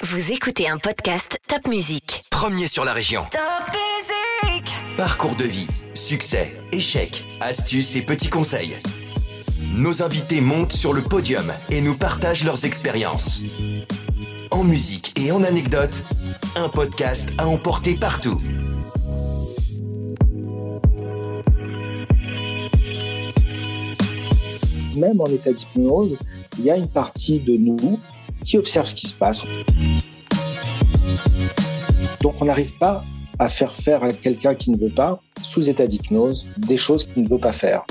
Vous écoutez un podcast Top Music. Premier sur la région. Top Music Parcours de vie, succès, échecs, astuces et petits conseils. Nos invités montent sur le podium et nous partagent leurs expériences. En musique et en anecdotes, un podcast à emporter partout. Même en état d'hypnose, il y a une partie de nous qui observe ce qui se passe. Donc on n'arrive pas à faire faire à quelqu'un qui ne veut pas, sous état d'hypnose, des choses qu'il ne veut pas faire.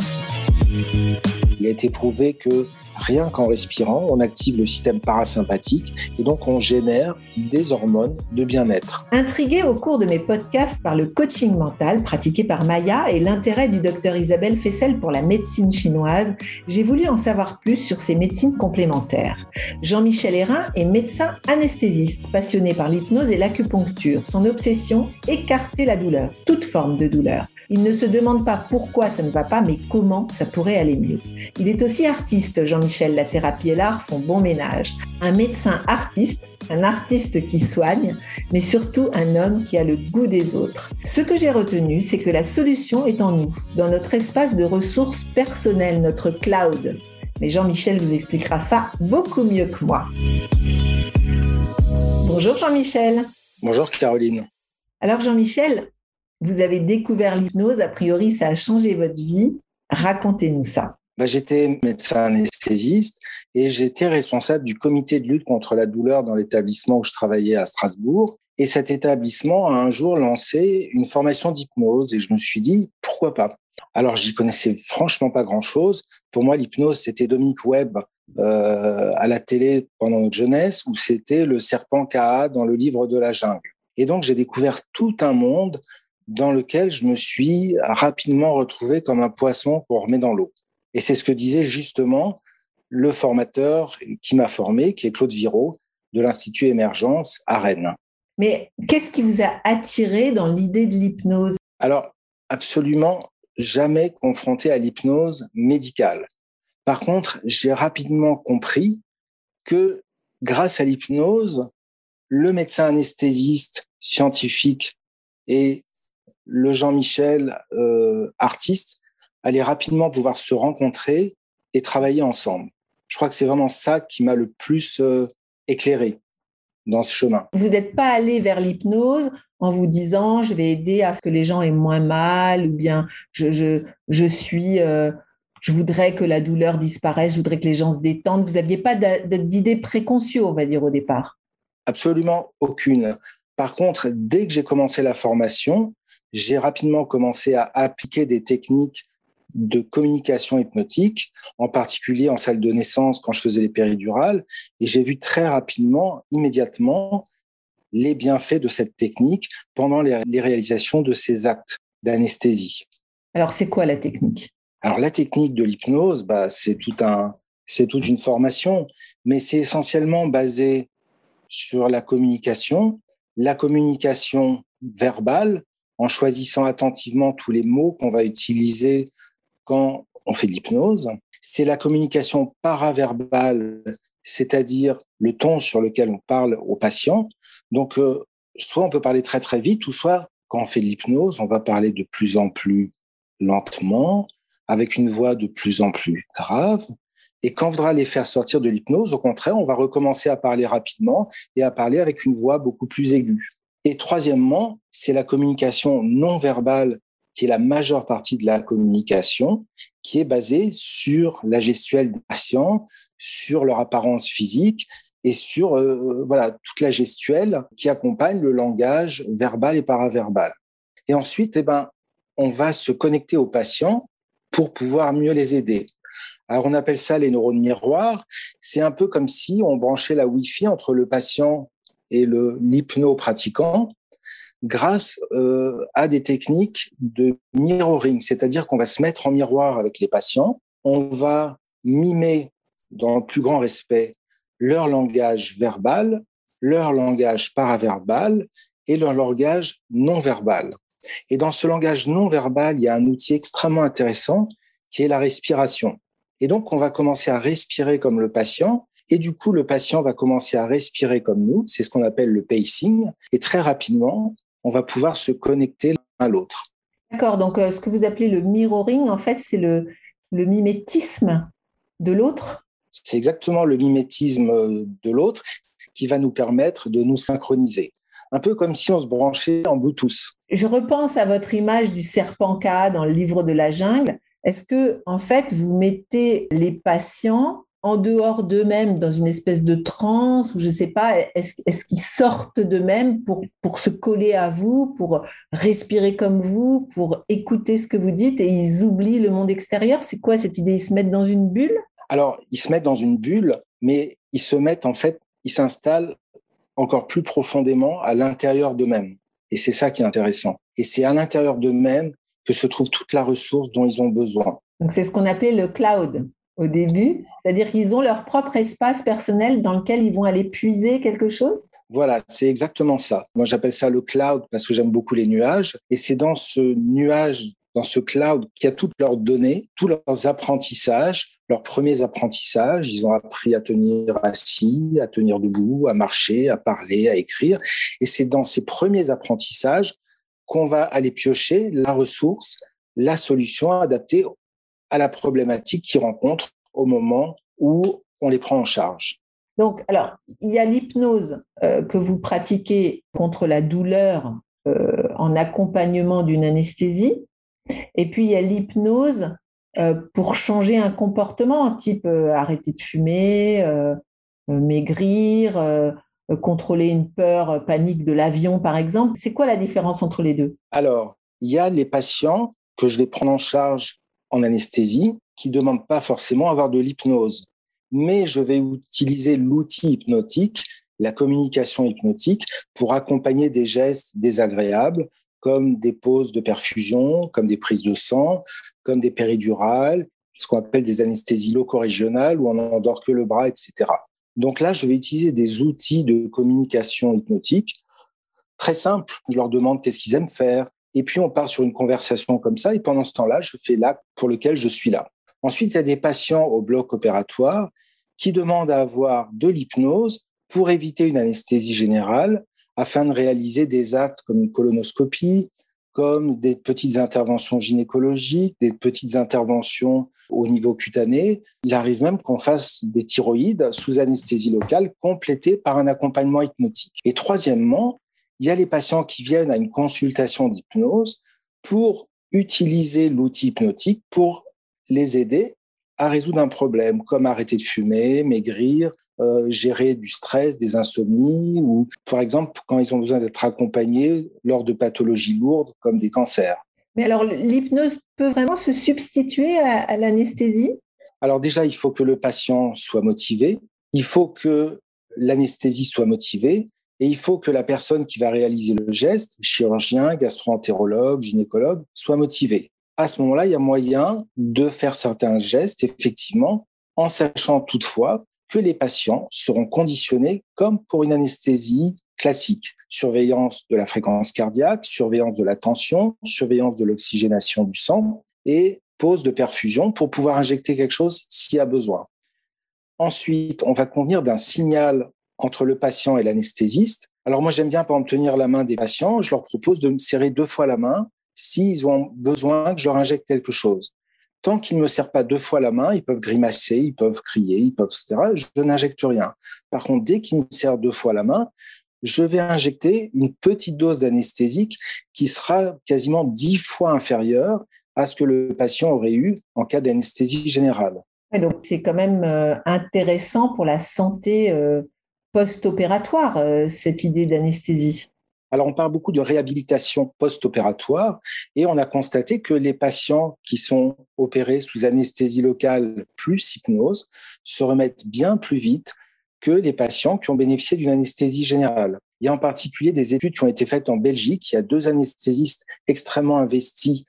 Il a été prouvé que rien qu'en respirant, on active le système parasympathique et donc on génère des hormones de bien-être. Intriguée au cours de mes podcasts par le coaching mental pratiqué par Maya et l'intérêt du docteur Isabelle Fessel pour la médecine chinoise, j'ai voulu en savoir plus sur ces médecines complémentaires. Jean-Michel Hérin est médecin anesthésiste, passionné par l'hypnose et l'acupuncture. Son obsession, écarter la douleur, toute forme de douleur. Il ne se demande pas pourquoi ça ne va pas, mais comment ça pourrait aller mieux. Il est aussi artiste, Jean-Michel. La thérapie et l'art font bon ménage. Un médecin artiste, un artiste qui soigne, mais surtout un homme qui a le goût des autres. Ce que j'ai retenu, c'est que la solution est en nous, dans notre espace de ressources personnelles, notre cloud. Mais Jean-Michel vous expliquera ça beaucoup mieux que moi. Bonjour Jean-Michel. Bonjour Caroline. Alors Jean-Michel, vous avez découvert l'hypnose, a priori ça a changé votre vie. Racontez-nous ça. Bah, j'étais médecin anesthésiste et j'étais responsable du comité de lutte contre la douleur dans l'établissement où je travaillais à Strasbourg. Et cet établissement a un jour lancé une formation d'hypnose et je me suis dit, pourquoi pas? Alors, j'y connaissais franchement pas grand-chose. Pour moi, l'hypnose, c'était Dominique Webb euh, à la télé pendant notre jeunesse ou c'était le serpent Kaa dans le livre de la jungle. Et donc, j'ai découvert tout un monde dans lequel je me suis rapidement retrouvé comme un poisson qu'on remet dans l'eau. Et c'est ce que disait justement le formateur qui m'a formé, qui est Claude Viraud, de l'Institut Émergence à Rennes. Mais qu'est-ce qui vous a attiré dans l'idée de l'hypnose? Alors, absolument jamais confronté à l'hypnose médicale. Par contre, j'ai rapidement compris que grâce à l'hypnose, le médecin anesthésiste scientifique et le Jean-Michel euh, artiste allaient rapidement pouvoir se rencontrer et travailler ensemble. Je crois que c'est vraiment ça qui m'a le plus euh, éclairé dans ce chemin. Vous n'êtes pas allé vers l'hypnose en vous disant je vais aider à ce que les gens aient moins mal ou bien je, je, je suis euh, je voudrais que la douleur disparaisse, je voudrais que les gens se détendent. Vous n'aviez pas d'idée préconçue, on va dire, au départ Absolument aucune. Par contre, dès que j'ai commencé la formation, j'ai rapidement commencé à appliquer des techniques de communication hypnotique, en particulier en salle de naissance quand je faisais les péridurales, et j'ai vu très rapidement, immédiatement, les bienfaits de cette technique pendant les, réalisations de ces actes d'anesthésie. Alors, c'est quoi la technique? Alors, la technique de l'hypnose, bah, c'est tout un, c'est toute une formation, mais c'est essentiellement basé sur la communication, la communication verbale, en choisissant attentivement tous les mots qu'on va utiliser quand on fait de l'hypnose. C'est la communication paraverbale, c'est-à-dire le ton sur lequel on parle au patient. Donc, euh, soit on peut parler très très vite, ou soit quand on fait de l'hypnose, on va parler de plus en plus lentement, avec une voix de plus en plus grave. Et quand on voudra les faire sortir de l'hypnose, au contraire, on va recommencer à parler rapidement et à parler avec une voix beaucoup plus aiguë. Et troisièmement, c'est la communication non verbale qui est la majeure partie de la communication, qui est basée sur la gestuelle des patients, sur leur apparence physique et sur euh, voilà toute la gestuelle qui accompagne le langage verbal et paraverbal. Et ensuite, eh ben, on va se connecter aux patients pour pouvoir mieux les aider. Alors on appelle ça les neurones miroirs. C'est un peu comme si on branchait la Wi-Fi entre le patient et l'hypno-pratiquant grâce euh, à des techniques de mirroring, c'est-à-dire qu'on va se mettre en miroir avec les patients, on va mimer dans le plus grand respect leur langage verbal, leur langage paraverbal et leur langage non verbal. Et dans ce langage non verbal, il y a un outil extrêmement intéressant qui est la respiration. Et donc, on va commencer à respirer comme le patient Et du coup, le patient va commencer à respirer comme nous. C'est ce qu'on appelle le pacing. Et très rapidement, on va pouvoir se connecter l'un à l'autre. D'accord. Donc, euh, ce que vous appelez le mirroring, en fait, c'est le, le mimétisme de l'autre C'est exactement le mimétisme de l'autre qui va nous permettre de nous synchroniser. Un peu comme si on se branchait en Bluetooth. Je repense à votre image du serpent K dans le livre de la jungle. Est-ce que, en fait, vous mettez les patients en dehors d'eux-mêmes, dans une espèce de transe, ou je ne sais pas, est-ce qu'ils sortent d'eux-mêmes pour, pour se coller à vous, pour respirer comme vous, pour écouter ce que vous dites et ils oublient le monde extérieur? C'est quoi cette idée? Ils se mettent dans une bulle? Alors, ils se mettent dans une bulle, mais ils se mettent en fait, ils s'installent encore plus profondément à l'intérieur d'eux-mêmes. Et c'est ça qui est intéressant. Et c'est à l'intérieur d'eux-mêmes que se trouve toute la ressource dont ils ont besoin. Donc c'est ce qu'on appelait le cloud au début, c'est-à-dire qu'ils ont leur propre espace personnel dans lequel ils vont aller puiser quelque chose? Voilà, c'est exactement ça. Moi, j'appelle ça le cloud parce que j'aime beaucoup les nuages. Et c'est dans ce nuage, dans ce cloud, qu'il y a toutes leurs données, tous leurs apprentissages, leurs premiers apprentissages. Ils ont appris à tenir assis, à tenir debout, à marcher, à parler, à écrire. Et c'est dans ces premiers apprentissages qu'on va aller piocher la ressource, la solution adaptée à la problématique qu'ils rencontrent au moment où on les prend en charge. Donc, alors, il y a l'hypnose euh, que vous pratiquez contre la douleur euh, en accompagnement d'une anesthésie, et puis il y a l'hypnose euh, pour changer un comportement, type arrêter de fumer, maigrir, contrôler une peur, panique de l'avion, par exemple. C'est quoi la différence entre les deux? Alors, il y a les patients que je vais prendre en charge en anesthésie qui ne demande pas forcément avoir de l'hypnose. Mais je vais utiliser l'outil hypnotique, la communication hypnotique, pour accompagner des gestes désagréables comme des pauses de perfusion, comme des prises de sang, comme des péridurales, ce qu'on appelle des anesthésies loco-régionales où on n'endort que le bras, etc. Donc là, je vais utiliser des outils de communication hypnotique très simples. Je leur demande qu'est-ce qu'ils aiment faire, et puis, on part sur une conversation comme ça. Et pendant ce temps-là, je fais l'acte pour lequel je suis là. Ensuite, il y a des patients au bloc opératoire qui demandent à avoir de l'hypnose pour éviter une anesthésie générale afin de réaliser des actes comme une colonoscopie, comme des petites interventions gynécologiques, des petites interventions au niveau cutané. Il arrive même qu'on fasse des thyroïdes sous anesthésie locale complétées par un accompagnement hypnotique. Et troisièmement, il y a les patients qui viennent à une consultation d'hypnose pour utiliser l'outil hypnotique pour les aider à résoudre un problème, comme arrêter de fumer, maigrir, euh, gérer du stress, des insomnies, ou par exemple quand ils ont besoin d'être accompagnés lors de pathologies lourdes comme des cancers. Mais alors l'hypnose peut vraiment se substituer à, à l'anesthésie? Alors déjà, il faut que le patient soit motivé, il faut que l'anesthésie soit motivée, et il faut que la personne qui va réaliser le geste, chirurgien, gastro-entérologue, gynécologue, soit motivée. À ce moment-là, il y a moyen de faire certains gestes, effectivement, en sachant toutefois que les patients seront conditionnés comme pour une anesthésie classique. Surveillance de la fréquence cardiaque, surveillance de la tension, surveillance de l'oxygénation du sang et pause de perfusion pour pouvoir injecter quelque chose s'il y a besoin. Ensuite, on va convenir d'un signal entre le patient et l'anesthésiste. Alors moi, j'aime bien, par exemple, tenir la main des patients. Je leur propose de me serrer deux fois la main s'ils ont besoin que je leur injecte quelque chose. Tant qu'ils ne me serrent pas deux fois la main, ils peuvent grimacer, ils peuvent crier, ils peuvent, etc. Je n'injecte rien. Par contre, dès qu'ils me serrent deux fois la main, je vais injecter une petite dose d'anesthésique qui sera quasiment dix fois inférieure à ce que le patient aurait eu en cas d'anesthésie générale. donc c'est quand même euh, intéressant pour la santé euh, post-opératoire, euh, cette idée d'anesthésie alors, on parle beaucoup de réhabilitation post-opératoire et on a constaté que les patients qui sont opérés sous anesthésie locale plus hypnose se remettent bien plus vite que les patients qui ont bénéficié d'une anesthésie générale. Il y a en particulier des études qui ont été faites en Belgique. Il y a deux anesthésistes extrêmement investis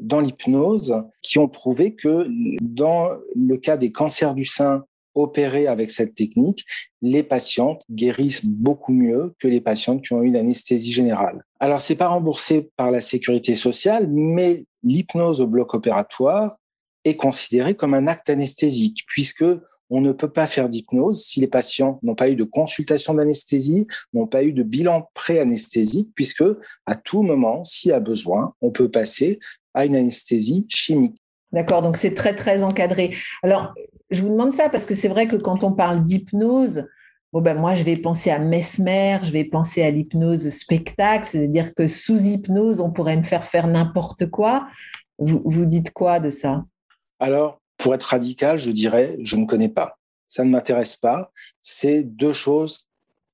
dans l'hypnose qui ont prouvé que dans le cas des cancers du sein opérés avec cette technique, les patientes guérissent beaucoup mieux que les patientes qui ont eu une anesthésie générale. Alors, c'est pas remboursé par la sécurité sociale, mais l'hypnose au bloc opératoire est considérée comme un acte anesthésique puisque on ne peut pas faire d'hypnose si les patients n'ont pas eu de consultation d'anesthésie, n'ont pas eu de bilan pré-anesthésique, puisque à tout moment, s'il y a besoin, on peut passer à une anesthésie chimique. D'accord, donc c'est très très encadré. Alors, je vous demande ça parce que c'est vrai que quand on parle d'hypnose, bon ben moi je vais penser à Mesmer, je vais penser à l'hypnose spectacle, c'est-à-dire que sous hypnose, on pourrait me faire faire n'importe quoi. Vous, vous dites quoi de ça? Alors, pour être radical, je dirais, je ne connais pas. Ça ne m'intéresse pas. C'est deux choses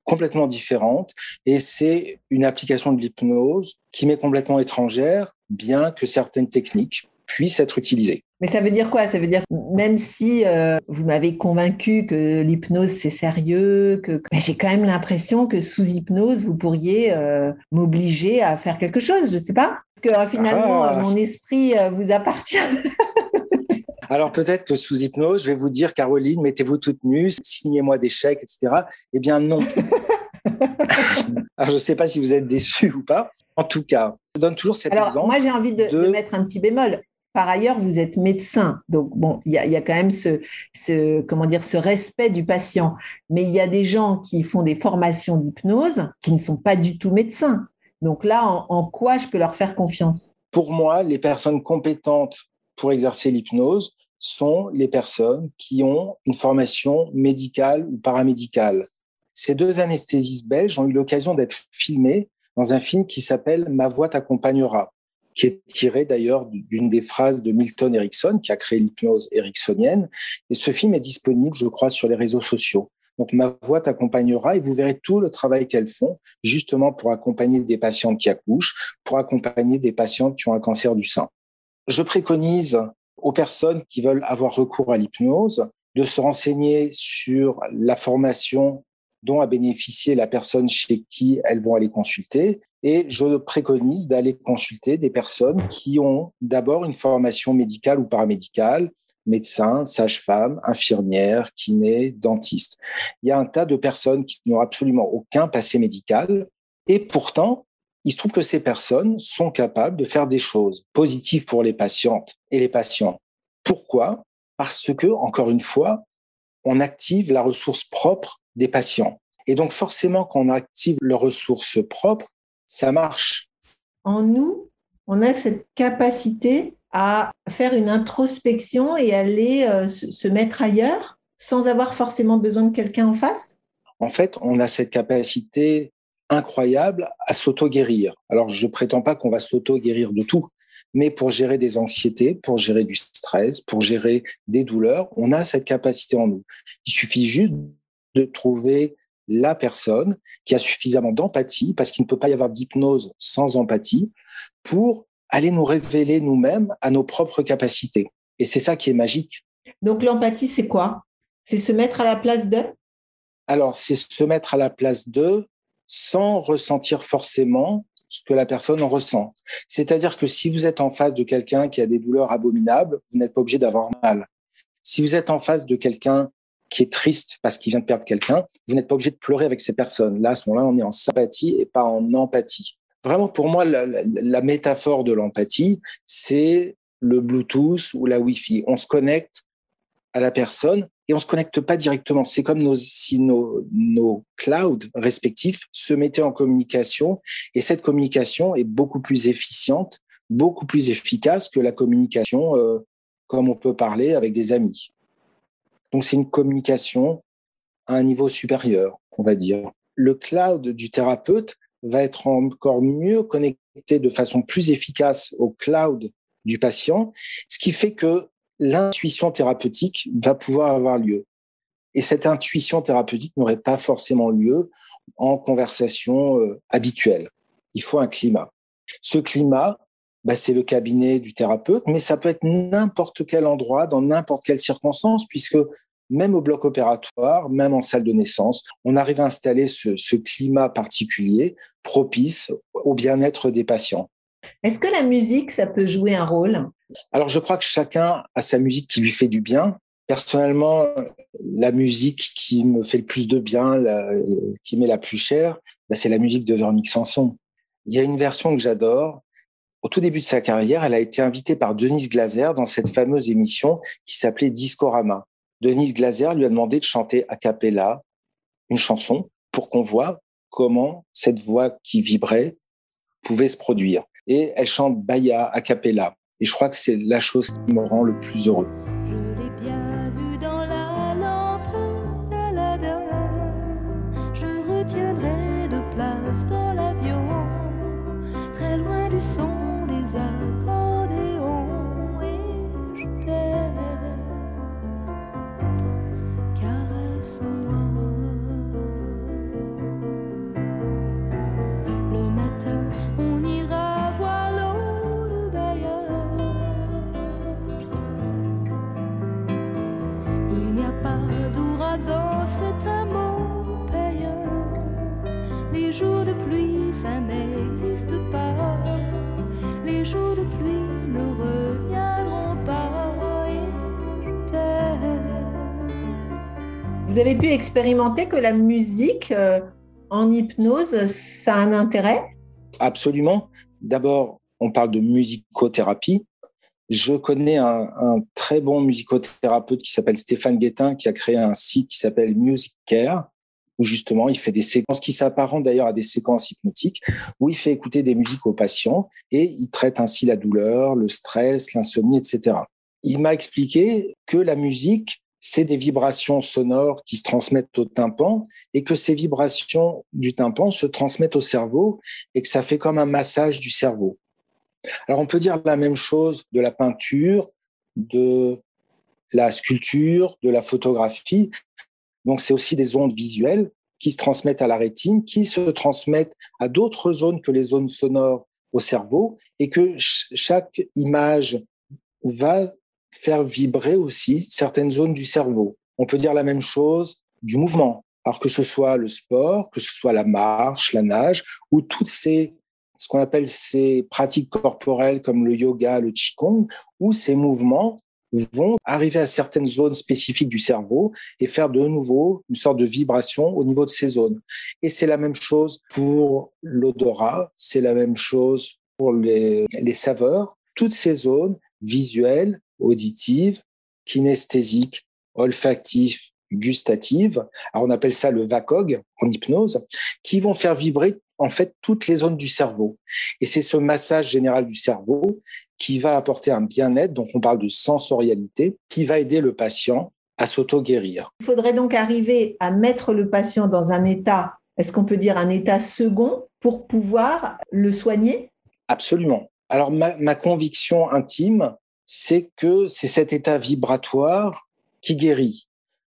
complètement différentes et c'est une application de l'hypnose qui m'est complètement étrangère, bien que certaines techniques puissent être utilisées. Mais ça veut dire quoi? Ça veut dire même si euh, vous m'avez convaincu que l'hypnose c'est sérieux, que, j'ai quand même l'impression que sous hypnose vous pourriez euh, m'obliger à faire quelque chose. Je ne sais pas parce que euh, finalement ah. mon esprit vous appartient. Alors peut-être que sous hypnose, je vais vous dire, Caroline, mettez-vous toute nue, signez-moi des chèques, etc. Eh bien non. Alors je ne sais pas si vous êtes déçu ou pas. En tout cas, je donne toujours cet Alors, Moi, j'ai envie de, mettre un petit bémol. Par ailleurs, vous êtes médecin, donc bon, il y, a, quand même ce, comment dire, ce respect du patient. Mais il y a des gens qui font des formations d'hypnose qui ne sont pas du tout médecins. Donc là, en quoi je peux leur faire confiance? Pour moi, les personnes compétentes pour exercer l'hypnose sont les personnes qui ont une formation médicale ou paramédicale. Ces deux anesthésistes belges ont eu l'occasion d'être filmés dans un film qui s'appelle Ma voix t'accompagnera, qui est tiré d'ailleurs d'une des phrases de Milton Erickson, qui a créé l'hypnose ericksonienne. Et ce film est disponible, je crois, sur les réseaux sociaux. Donc, ma voix t'accompagnera et vous verrez tout le travail qu'elles font, justement pour accompagner des patientes qui accouchent, pour accompagner des patientes qui ont un cancer du sein. Je préconise aux personnes qui veulent avoir recours à l'hypnose de se renseigner sur la formation dont a bénéficié la personne chez qui elles vont aller consulter. Et je préconise d'aller consulter des personnes qui ont d'abord une formation médicale ou paramédicale, médecin, sage-femme, infirmière, kiné, dentiste. Il y a un tas de personnes qui n'ont absolument aucun passé médical et pourtant il se trouve que ces personnes sont capables de faire des choses positives pour les patientes et les patients. Pourquoi? Parce que, encore une fois, on active la ressource propre des patients. Et donc, forcément, quand on active leurs ressources propres, ça marche. En nous, on a cette capacité à faire une introspection et aller euh, se mettre ailleurs sans avoir forcément besoin de quelqu'un en face En fait, on a cette capacité incroyable à s'auto-guérir. Alors, je prétends pas qu'on va s'auto-guérir de tout, mais pour gérer des anxiétés, pour gérer du stress, pour gérer des douleurs, on a cette capacité en nous. Il suffit juste de trouver la personne qui a suffisamment d'empathie, parce qu'il ne peut pas y avoir d'hypnose sans empathie, pour aller nous révéler nous-mêmes à nos propres capacités. Et c'est ça qui est magique. Donc l'empathie, c'est quoi? C'est se mettre à la place d'eux? Alors, c'est se mettre à la place d'eux sans ressentir forcément ce que la personne ressent. C'est-à-dire que si vous êtes en face de quelqu'un qui a des douleurs abominables, vous n'êtes pas obligé d'avoir mal. Si vous êtes en face de quelqu'un qui est triste parce qu'il vient de perdre quelqu'un, vous n'êtes pas obligé de pleurer avec ces personnes. Là, à ce moment-là, on est en sympathie et pas en empathie. Vraiment, pour moi, la, métaphore de l'empathie, c'est le Bluetooth ou la Wi-Fi. On se connecte à la personne et on se connecte pas directement. C'est comme nos, si nos, nos clouds respectifs se mettaient en communication et cette communication est beaucoup plus efficiente, beaucoup plus efficace que la communication euh, comme on peut parler avec des amis. Donc c'est une communication à un niveau supérieur, on va dire. Le cloud du thérapeute va être encore mieux connecté de façon plus efficace au cloud du patient, ce qui fait que l'intuition thérapeutique va pouvoir avoir lieu. Et cette intuition thérapeutique n'aurait pas forcément lieu en conversation euh, habituelle. Il faut un climat. Ce climat, bah, c'est le cabinet du thérapeute, mais ça peut être n'importe quel endroit, dans n'importe quelle circonstance, puisque même au bloc opératoire, même en salle de naissance, on arrive à installer ce, ce climat particulier propice au bien-être des patients. Est-ce que la musique, ça peut jouer un rôle? Alors, je crois que chacun a sa musique qui lui fait du bien. Personnellement, la musique qui me fait le plus de bien, qui m'est la plus chère, bah, c'est la musique de Véronique Sanson. Il y a une version que j'adore. Au tout début de sa carrière, elle a été invitée par Denise Glaser dans cette fameuse émission qui s'appelait Discorama. Denise Glaser lui a demandé de chanter a cappella une chanson pour qu'on voit comment cette voix qui vibrait pouvait se produire. Et elle chante Baya a cappella. Et je crois que c'est la chose qui me rend le plus heureux. On ira voir l'eau de Bayard. Il n'y a pas d'ouragan, c'est un mot payant. Les jours de pluie, ça n'existe pas. Les jours de pluie ne reviendront pas. Vous avez pu expérimenter que la musique euh, en hypnose, ça a un intérêt? Absolument. D'abord, on parle de musicothérapie. Je connais un, très bon musicothérapeute qui s'appelle Stéphane Guettin, qui a créé un site qui s'appelle Music Care, où justement il fait des séquences qui s'apparentent d'ailleurs à des séquences hypnotiques, où il fait écouter des musiques aux patients et il traite ainsi la douleur, le stress, l'insomnie, etc. Il m'a expliqué que la musique, c'est des vibrations sonores qui se transmettent au tympan et que ces vibrations du tympan se transmettent au cerveau et que ça fait comme un massage du cerveau. Alors on peut dire la même chose de la peinture, de la sculpture, de la photographie. Donc c'est aussi des ondes visuelles qui se transmettent à la rétine, qui se transmettent à d'autres zones que les zones sonores au cerveau et que ch- chaque image va faire vibrer aussi certaines zones du cerveau. On peut dire la même chose du mouvement. Alors que ce soit le sport, que ce soit la marche, la nage, ou toutes ces, ce qu'on appelle ces pratiques corporelles comme le yoga, le qigong, où ces mouvements vont arriver à certaines zones spécifiques du cerveau et faire de nouveau une sorte de vibration au niveau de ces zones. Et c'est la même chose pour l'odorat, c'est la même chose pour les, les saveurs. Toutes ces zones visuelles, auditives, kinesthésiques, olfactives, gustatives, alors on appelle ça le VACOG en hypnose, qui vont faire vibrer en fait toutes les zones du cerveau. Et c'est ce massage général du cerveau qui va apporter un bien-être, donc on parle de sensorialité, qui va aider le patient à s'auto-guérir. Il faudrait donc arriver à mettre le patient dans un état, est-ce qu'on peut dire un état second, pour pouvoir le soigner? Absolument. Alors ma, ma conviction intime, c'est que c'est cet état vibratoire qui guérit.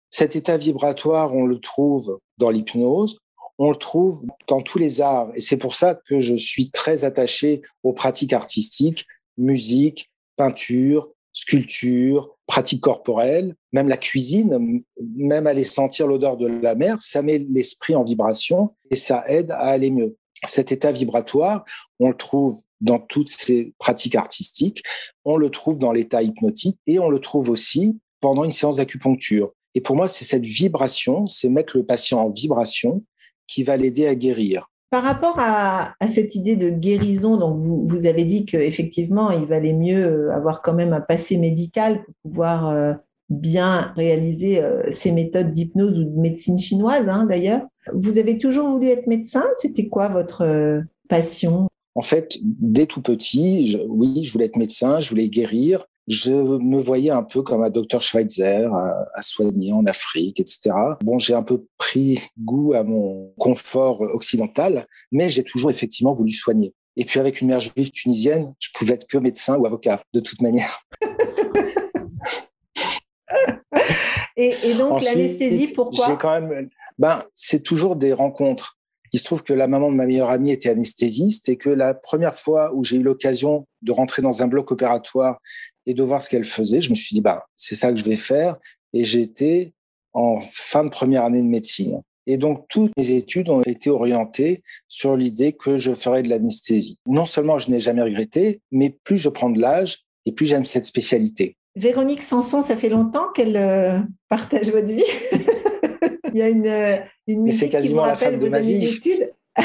Cet état vibratoire, on le trouve dans l'hypnose, on le trouve dans tous les arts. Et c'est pour ça que je suis très attaché aux pratiques artistiques, musique, peinture, sculpture, pratiques corporelles, même la cuisine, même aller sentir l'odeur de la mer, ça met l'esprit en vibration et ça aide à aller mieux. Cet état vibratoire, on le trouve dans toutes ces pratiques artistiques, on le trouve dans l'état hypnotique et on le trouve aussi pendant une séance d'acupuncture. Et pour moi, c'est cette vibration, c'est mettre le patient en vibration qui va l'aider à guérir. Par rapport à, cette idée de guérison, donc vous, vous avez dit qu'effectivement, il valait mieux avoir quand même un passé médical pour pouvoir euh, bien réaliser euh, ces méthodes d'hypnose ou de médecine chinoise, hein, d'ailleurs. Vous avez toujours voulu être médecin? C'était quoi votre euh, passion? En fait, dès tout petit, oui, je voulais être médecin, je voulais guérir. Je me voyais un peu comme un docteur Schweitzer à, à soigner en Afrique, etc. Bon, j'ai un peu pris goût à mon confort occidental, mais j'ai toujours effectivement voulu soigner. Et puis avec une mère juive tunisienne, je pouvais être que médecin ou avocat, de toute manière. et, et, donc l'anesthésie, pourquoi J'ai quand même, ben, c'est toujours des rencontres. Il se trouve que la maman de ma meilleure amie était anesthésiste et que la première fois où j'ai eu l'occasion de rentrer dans un bloc opératoire et de voir ce qu'elle faisait, je me suis dit, bah, c'est ça que je vais faire. Et j'étais en fin de première année de médecine. Et donc, toutes mes études ont été orientées sur l'idée que je ferais de l'anesthésie. Non seulement je n'ai jamais regretté, mais plus je prends de l'âge et plus j'aime cette spécialité. Véronique Sanson, ça fait longtemps qu'elle euh, partage votre vie. Il y a une, euh, une musique c'est quasiment qui la femme de ma vie.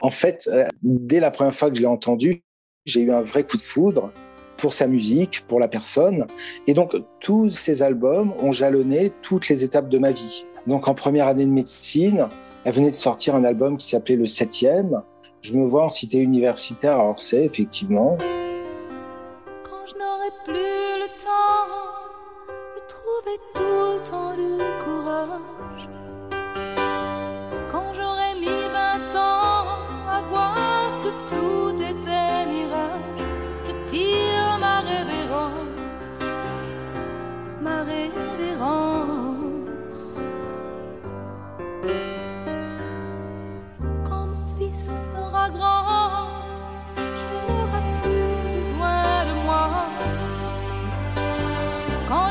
en fait, euh, dès la première fois que je l'ai entendue, j'ai eu un vrai coup de foudre pour sa musique, pour la personne. Et donc, tous ces albums ont jalonné toutes les étapes de ma vie. Donc, en première année de médecine, elle venait de sortir un album qui s'appelait Le Septième. Je me vois en cité universitaire à Orsay, effectivement. Je n'aurai plus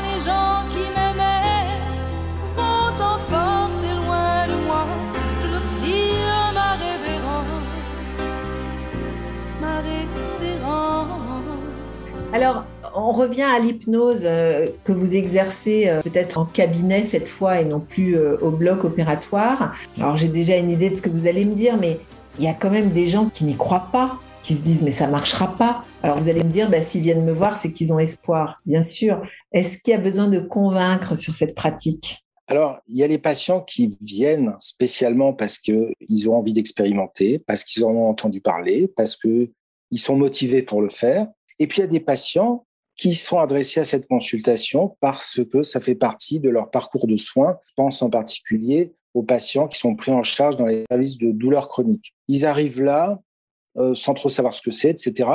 les gens qui m'aimaient loin de moi, je ma révérence, ma révérence. Alors, on revient à l'hypnose euh, que vous exercez euh, peut-être en cabinet cette fois et non plus euh, au bloc opératoire. Alors, j'ai déjà une idée de ce que vous allez me dire, mais il y a quand même des gens qui n'y croient pas, qui se disent mais ça marchera pas. Alors, vous allez me dire, bah, s'ils viennent me voir, c'est qu'ils ont espoir, bien sûr. Est-ce qu'il y a besoin de convaincre sur cette pratique? Alors, il y a les patients qui viennent spécialement parce qu'ils ont envie d'expérimenter, parce qu'ils en ont entendu parler, parce qu'ils sont motivés pour le faire. Et puis, il y a des patients qui sont adressés à cette consultation parce que ça fait partie de leur parcours de soins. Je pense en particulier aux patients qui sont pris en charge dans les services de douleurs chroniques. Ils arrivent là euh, sans trop savoir ce que c'est, etc.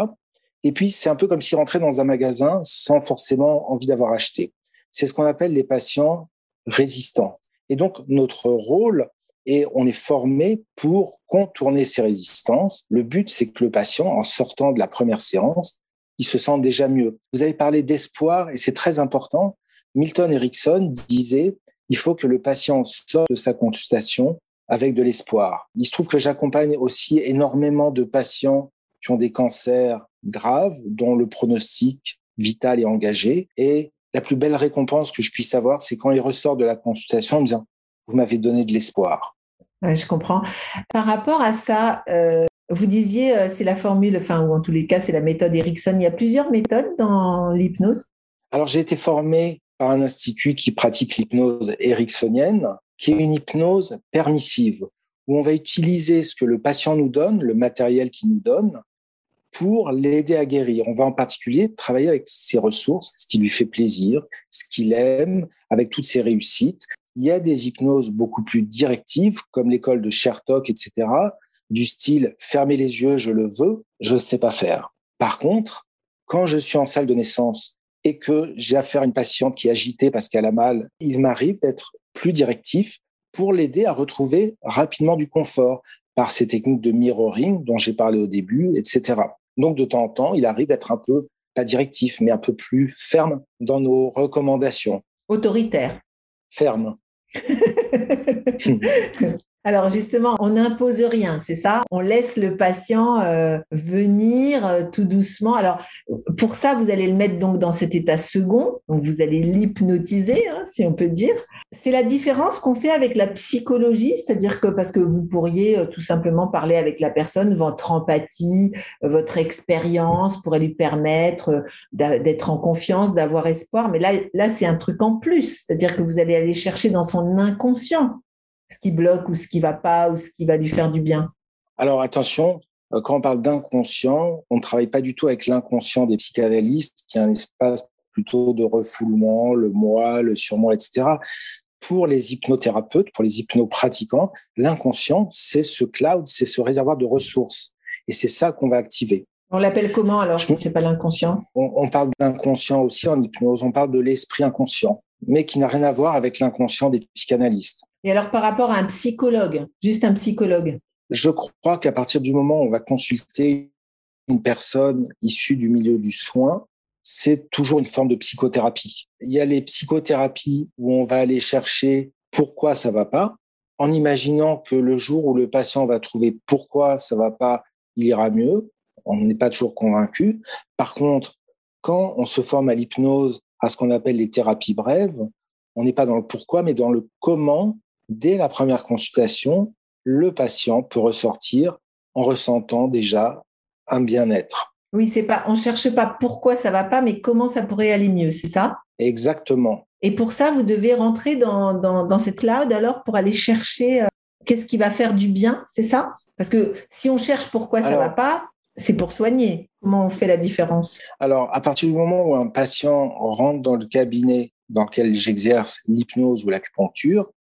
Et puis, c'est un peu comme s'ils rentraient dans un magasin sans forcément envie d'avoir acheté. C'est ce qu'on appelle les patients résistants. Et donc, notre rôle, et on est formé pour contourner ces résistances. Le but, c'est que le patient, en sortant de la première séance, il se sent déjà mieux. Vous avez parlé d'espoir et c'est très important. Milton Erickson disait, il faut que le patient sorte de sa consultation avec de l'espoir. Il se trouve que j'accompagne aussi énormément de patients qui ont des cancers graves, dont le pronostic vital est engagé. Et la plus belle récompense que je puisse avoir, c'est quand ils ressortent de la consultation en me disant, vous m'avez donné de l'espoir. Ouais, je comprends. Par rapport à ça, euh, vous disiez, euh, c'est la formule, enfin, ou en tous les cas, c'est la méthode Erickson. Il y a plusieurs méthodes dans l'hypnose? Alors, j'ai été formé par un institut qui pratique l'hypnose ericksonienne, qui est une hypnose permissive, où on va utiliser ce que le patient nous donne, le matériel qu'il nous donne, pour l'aider à guérir. On va en particulier travailler avec ses ressources, ce qui lui fait plaisir, ce qu'il aime, avec toutes ses réussites. Il y a des hypnoses beaucoup plus directives, comme l'école de Shertok, etc., du style fermer les yeux, je le veux, je ne sais pas faire. Par contre, quand je suis en salle de naissance et que j'ai affaire à une patiente qui est agitée parce qu'elle a mal, il m'arrive d'être plus directif pour l'aider à retrouver rapidement du confort par ces techniques de mirroring dont j'ai parlé au début, etc. Donc, de temps en temps, il arrive d'être un peu, pas directif, mais un peu plus ferme dans nos recommandations. Autoritaire. Ferme. Alors justement, on n'impose rien, c'est ça? On laisse le patient euh, venir euh, tout doucement. Alors pour ça, vous allez le mettre donc dans cet état second, donc vous allez l'hypnotiser, hein, si on peut dire. C'est la différence qu'on fait avec la psychologie, c'est-à-dire que parce que vous pourriez euh, tout simplement parler avec la personne, votre empathie, votre expérience pourrait lui permettre d'être en confiance, d'avoir espoir. Mais là, là c'est un truc en plus, c'est-à-dire que vous allez aller chercher dans son inconscient ce qui bloque ou ce qui va pas ou ce qui va lui faire du bien. Alors attention, euh, quand on parle d'inconscient, on ne travaille pas du tout avec l'inconscient des psychanalystes, qui est un espace plutôt de refoulement, le moi, le surmoi, etc. Pour les hypnothérapeutes, pour les hypnopratiquants, l'inconscient, c'est ce cloud, c'est ce réservoir de ressources. Et c'est ça qu'on va activer. On l'appelle comment alors Je- si c'est pas l'inconscient? On, on parle d'inconscient aussi en hypnose, on parle de l'esprit inconscient, mais qui n'a rien à voir avec l'inconscient des psychanalystes. Et alors par rapport à un psychologue, juste un psychologue, Je crois qu'à partir du moment où on va consulter une personne issue du milieu du soin, c'est toujours une forme de psychothérapie. Il y a les psychothérapies où on va aller chercher pourquoi ça va pas, en imaginant que le jour où le patient va trouver pourquoi ça va pas, il ira mieux. On n'est pas toujours convaincu. Par contre, quand on se forme à l'hypnose, à ce qu'on appelle les thérapies brèves, on n'est pas dans le pourquoi, mais dans le comment. Dès la première consultation, le patient peut ressortir en ressentant déjà un bien-être. Oui, c'est pas, on cherche pas pourquoi ça va pas, mais comment ça pourrait aller mieux, c'est ça? Exactement. Et pour ça, vous devez rentrer dans, dans, dans cette cloud alors pour aller chercher euh, qu'est-ce qui va faire du bien, c'est ça? Parce que si on cherche pourquoi ça Alors- va pas, c'est pour soigner. Comment on fait la différence? Alors, à partir du moment où un patient rentre dans le cabinet dans lequel j'exerce l'hypnose ou l'acupuncture,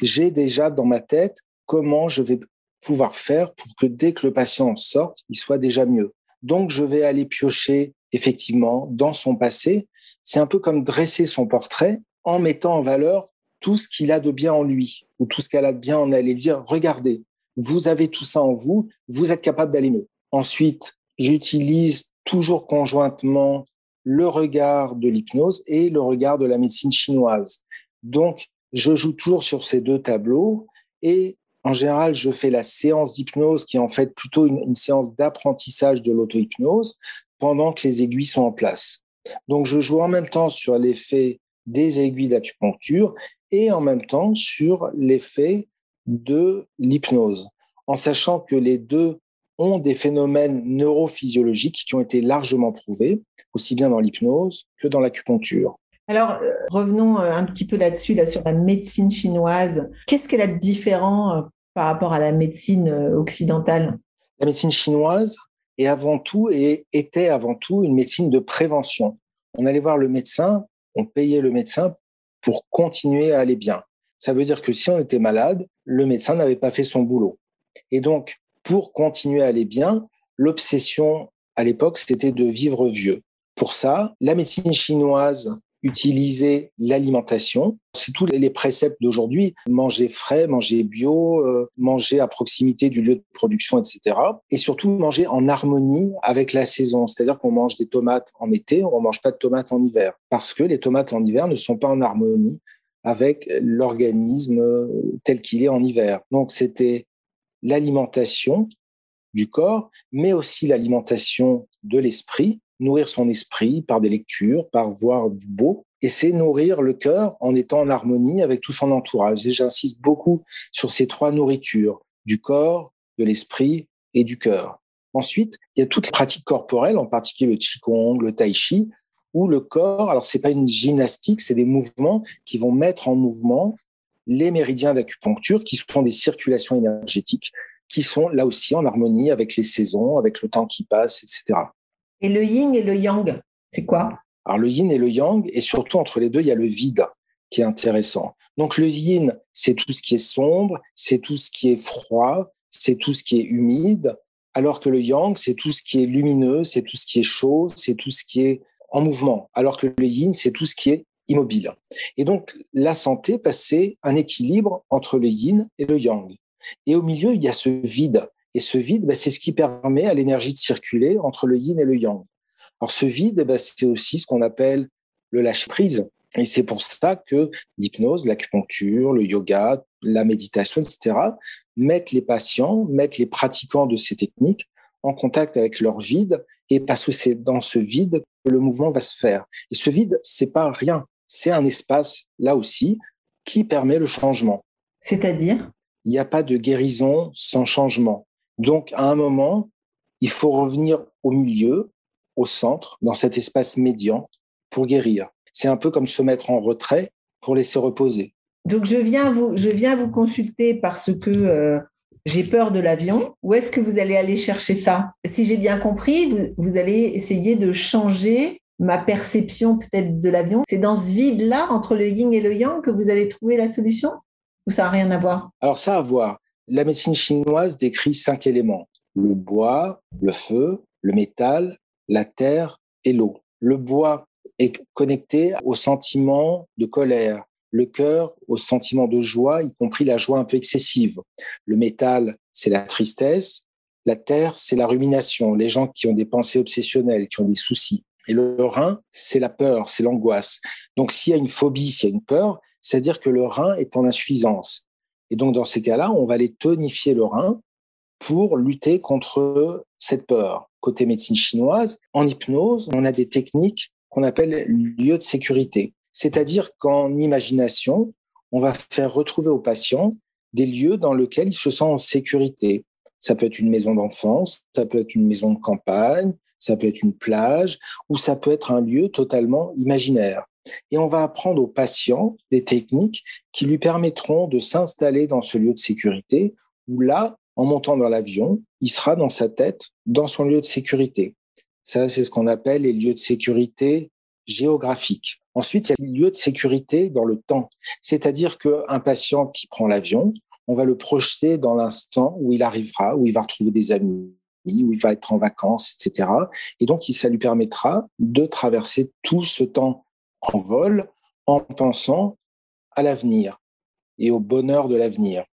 j'ai déjà dans ma tête comment je vais pouvoir faire pour que dès que le patient sorte, il soit déjà mieux. Donc, je vais aller piocher effectivement dans son passé. C'est un peu comme dresser son portrait en mettant en valeur tout ce qu'il a de bien en lui ou tout ce qu'elle a de bien en elle et lui dire, regardez, vous avez tout ça en vous, vous êtes capable d'aller mieux. Ensuite, j'utilise toujours conjointement le regard de l'hypnose et le regard de la médecine chinoise. Donc, je joue toujours sur ces deux tableaux et en général, je fais la séance d'hypnose qui est en fait plutôt une, une séance d'apprentissage de l'auto-hypnose pendant que les aiguilles sont en place. Donc, je joue en même temps sur l'effet des aiguilles d'acupuncture et en même temps sur l'effet de l'hypnose, en sachant que les deux ont des phénomènes neurophysiologiques qui ont été largement prouvés, aussi bien dans l'hypnose que dans l'acupuncture. Alors, euh, revenons euh, un petit peu là-dessus, là, sur la médecine chinoise. Qu'est-ce qu'elle a de différent euh, par rapport à la médecine occidentale? La médecine chinoise est avant tout et était avant tout une médecine de prévention. On allait voir le médecin, on payait le médecin pour continuer à aller bien. Ça veut dire que si on était malade, le médecin n'avait pas fait son boulot. Et donc, pour continuer à aller bien, l'obsession à l'époque, c'était de vivre vieux. Pour ça, la médecine chinoise utilisait l'alimentation. C'est tous les préceptes d'aujourd'hui. Manger frais, manger bio, euh, manger à proximité du lieu de production, etc. Et surtout manger en harmonie avec la saison. C'est-à-dire qu'on mange des tomates en été, on ne mange pas de tomates en hiver. Parce que les tomates en hiver ne sont pas en harmonie avec l'organisme tel qu'il est en hiver. Donc c'était l'alimentation du corps, mais aussi l'alimentation de l'esprit, nourrir son esprit par des lectures, par voir du beau, et c'est nourrir le cœur en étant en harmonie avec tout son entourage. Et j'insiste beaucoup sur ces trois nourritures, du corps, de l'esprit et du cœur. Ensuite, il y a toutes les pratiques corporelles, en particulier le qigong, le tai chi, où le corps, alors c'est pas une gymnastique, c'est des mouvements qui vont mettre en mouvement les méridiens d'acupuncture, qui sont des circulations énergétiques, qui sont là aussi en harmonie avec les saisons, avec le temps qui passe, etc. Et le yin et le yang, c'est quoi? Alors le yin et le yang, et surtout entre les deux, il y a le vide qui est intéressant. Donc le yin, c'est tout ce qui est sombre, c'est tout ce qui est froid, c'est tout ce qui est humide, alors que le yang, c'est tout ce qui est lumineux, c'est tout ce qui est chaud, c'est tout ce qui est en mouvement, alors que le yin, c'est tout ce qui est immobile. Et donc la santé, c'est un équilibre entre le yin et le yang. Et au milieu, il y a ce vide. Et ce vide, bah, c'est ce qui permet à l'énergie de circuler entre le yin et le yang. Alors ce vide, bah, c'est aussi ce qu'on appelle le lâcher-prise. Et c'est pour ça que l'hypnose, l'acupuncture, le yoga, la méditation, etc., mettent les patients, mettent les pratiquants de ces techniques en contact avec leur vide, et parce que c'est dans ce vide que le mouvement va se faire. Et ce vide, c'est pas rien, c'est un espace, là aussi, qui permet le changement. C'est-à-dire? Il n'y a pas de guérison sans changement. Donc, à un moment, il faut revenir au milieu, au centre, dans cet espace médian, pour guérir. C'est un peu comme se mettre en retrait pour laisser reposer. Donc je viens vous, je viens vous consulter parce que euh, j'ai peur de l'avion. Où est-ce que vous allez aller chercher ça? Si j'ai bien compris, vous, vous allez essayer de changer ma perception peut-être de l'avion. C'est dans ce vide-là, entre le yin et le yang, que vous allez trouver la solution? Ou ça n'a rien à voir? Alors ça à voir. La médecine chinoise décrit cinq éléments. Le bois, le feu, le métal, la terre et l'eau. Le bois est connecté au sentiment de colère, le cœur au sentiment de joie, y compris la joie un peu excessive. Le métal, c'est la tristesse. La terre, c'est la rumination, les gens qui ont des pensées obsessionnelles, qui ont des soucis. Et le rein, c'est la peur, c'est l'angoisse. Donc s'il y a une phobie, s'il y a une peur, c'est-à-dire que le rein est en insuffisance. Et donc dans ces cas-là, on va aller tonifier le rein pour lutter contre cette peur. Côté médecine chinoise, en hypnose, on a des techniques qu'on appelle lieux de sécurité. C'est-à-dire qu'en imagination, on va faire retrouver au patient des lieux dans lesquels il se sent en sécurité. Ça peut être une maison d'enfance, ça peut être une maison de campagne, ça peut être une plage, ou ça peut être un lieu totalement imaginaire. Et on va apprendre au patient des techniques qui lui permettront de s'installer dans ce lieu de sécurité, où là, en montant dans l'avion, il sera dans sa tête, dans son lieu de sécurité. Ça, c'est ce qu'on appelle les lieux de sécurité géographiques. Ensuite, il y a les lieux de sécurité dans le temps. C'est-à-dire qu'un patient qui prend l'avion, on va le projeter dans l'instant où il arrivera, où il va retrouver des amis, où il va être en vacances, etc. Et donc, ça lui permettra de traverser tout ce temps en vol en pensant à l'avenir et au bonheur de l'avenir.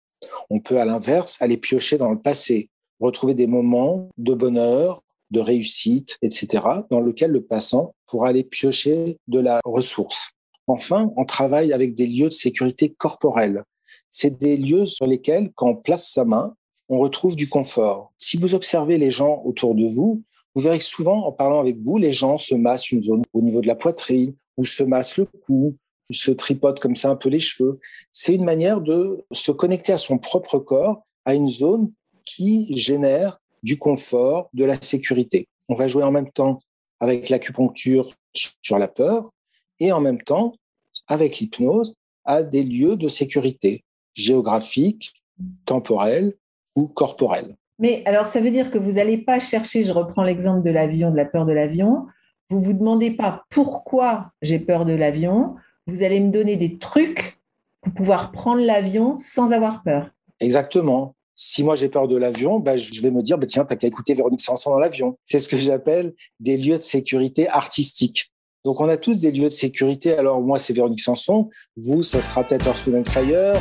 On peut à l'inverse aller piocher dans le passé, retrouver des moments de bonheur, de réussite, etc., dans lequel le passant pourra aller piocher de la ressource. Enfin, on travaille avec des lieux de sécurité corporelle. C'est des lieux sur lesquels, quand on place sa main, on retrouve du confort. Si vous observez les gens autour de vous, vous verrez que souvent, en parlant avec vous, les gens se massent une zone au niveau de la poitrine, ou se massent le cou, ou se tripotent comme ça un peu les cheveux. C'est une manière de se connecter à son propre corps, à une zone qui génère du confort, de la sécurité. On va jouer en même temps avec l'acupuncture sur la peur et en même temps avec l'hypnose à des lieux de sécurité géographiques, temporels ou corporels. Mais alors, ça veut dire que vous n'allez pas chercher, je reprends l'exemple de l'avion, de la peur de l'avion, vous vous demandez pas pourquoi j'ai peur de l'avion, vous allez me donner des trucs pour pouvoir prendre l'avion sans avoir peur. Exactement. Si moi j'ai peur de l'avion, bah, je vais me dire, bah, tiens, t'as qu'à écouter Véronique Sanson dans l'avion. C'est ce que j'appelle des lieux de sécurité artistiques. Donc on a tous des lieux de sécurité. Alors moi c'est Véronique Sanson, vous ça sera peut-être Earth, Fire,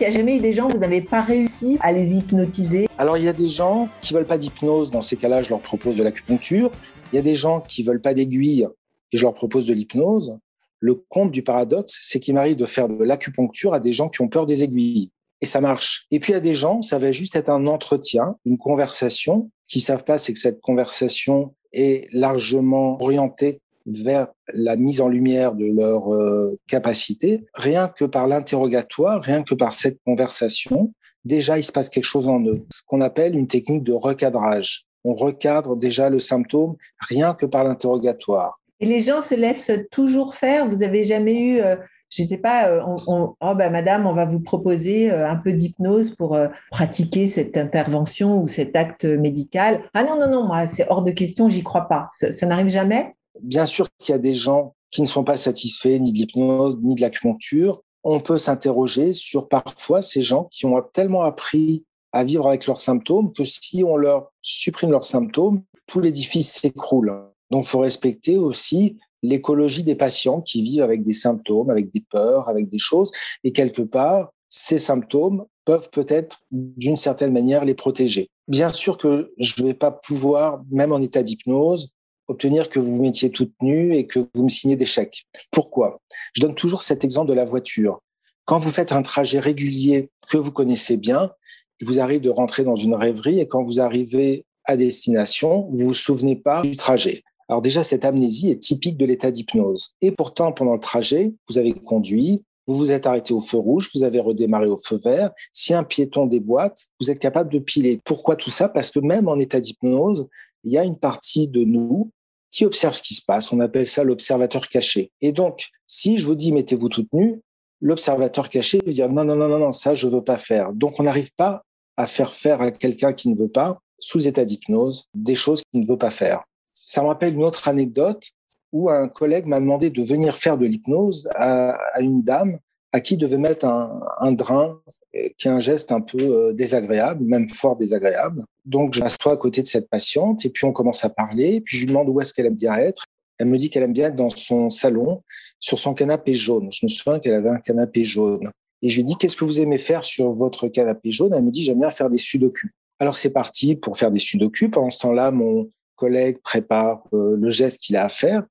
génial. Il n'y a jamais eu des gens, vous n'avez pas réussi à les hypnotiser Alors, il y a des gens qui veulent pas d'hypnose. Dans ces cas-là, je leur propose de l'acupuncture. Il y a des gens qui veulent pas d'aiguille et je leur propose de l'hypnose. Le compte du paradoxe, c'est qu'il m'arrive de faire de l'acupuncture à des gens qui ont peur des aiguilles. Et ça marche. Et puis, il y a des gens, ça va juste être un entretien, une conversation, qui savent pas, c'est que cette conversation est largement orientée vers la mise en lumière de leur euh, capacité, rien que par l'interrogatoire, rien que par cette conversation, déjà il se passe quelque chose en eux, ce qu'on appelle une technique de recadrage. On recadre déjà le symptôme rien que par l'interrogatoire. Et les gens se laissent toujours faire? Vous avez jamais eu, euh, je ne sais pas, euh, oh bah madame, on va vous proposer un peu d'hypnose pour pratiquer cette intervention ou cet acte médical? Ah non non non, moi c'est hors de question, j'y crois pas. ça n'arrive jamais? Bien sûr qu'il y a des gens qui ne sont pas satisfaits ni de l'hypnose ni de l'acupuncture. On peut s'interroger sur parfois ces gens qui ont tellement appris à vivre avec leurs symptômes que si on leur supprime leurs symptômes, tout l'édifice s'écroule. Donc, il faut respecter aussi l'écologie des patients qui vivent avec des symptômes, avec des peurs, avec des choses. Et quelque part, ces symptômes peuvent peut-être d'une certaine manière les protéger. Bien sûr que je ne vais pas pouvoir, même en état d'hypnose, obtenir que vous vous mettiez toute nue et que vous me signiez des chèques. Pourquoi? Je donne toujours cet exemple de la voiture. Quand vous faites un trajet régulier que vous connaissez bien, il vous arrive de rentrer dans une rêverie et quand vous arrivez à destination, vous vous souvenez pas du trajet. Alors déjà, cette amnésie est typique de l'état d'hypnose. Et pourtant, pendant le trajet, vous avez conduit, vous vous êtes arrêté au feu rouge, vous avez redémarré au feu vert. Si un piéton déboîte, vous êtes capable de piler. Pourquoi tout ça? Parce que même en état d'hypnose, il y a une partie de nous qui observe ce qui se passe. On appelle ça l'observateur caché. Et donc, si je vous dis mettez-vous toute nue, l'observateur caché veut dire non, non, non, non, non, ça, je veux pas faire. Donc, on n'arrive pas à faire faire à quelqu'un qui ne veut pas, sous état d'hypnose, des choses qu'il ne veut pas faire. Ça me rappelle une autre anecdote où un collègue m'a demandé de venir faire de l'hypnose à une dame à qui devait mettre un, un, drain, qui est un geste un peu euh, désagréable, même fort désagréable. Donc, je m'assois à côté de cette patiente et puis on commence à parler. Puis je lui demande où est-ce qu'elle aime bien être. Elle me dit qu'elle aime bien être dans son salon, sur son canapé jaune. Je me souviens qu'elle avait un canapé jaune. Et je lui dis, qu'est-ce que vous aimez faire sur votre canapé jaune? Elle me dit, j'aime bien faire des sudoku. Alors c'est parti pour faire des sudoku. Pendant ce temps-là, mon collègue prépare euh, le geste qu'il a à faire.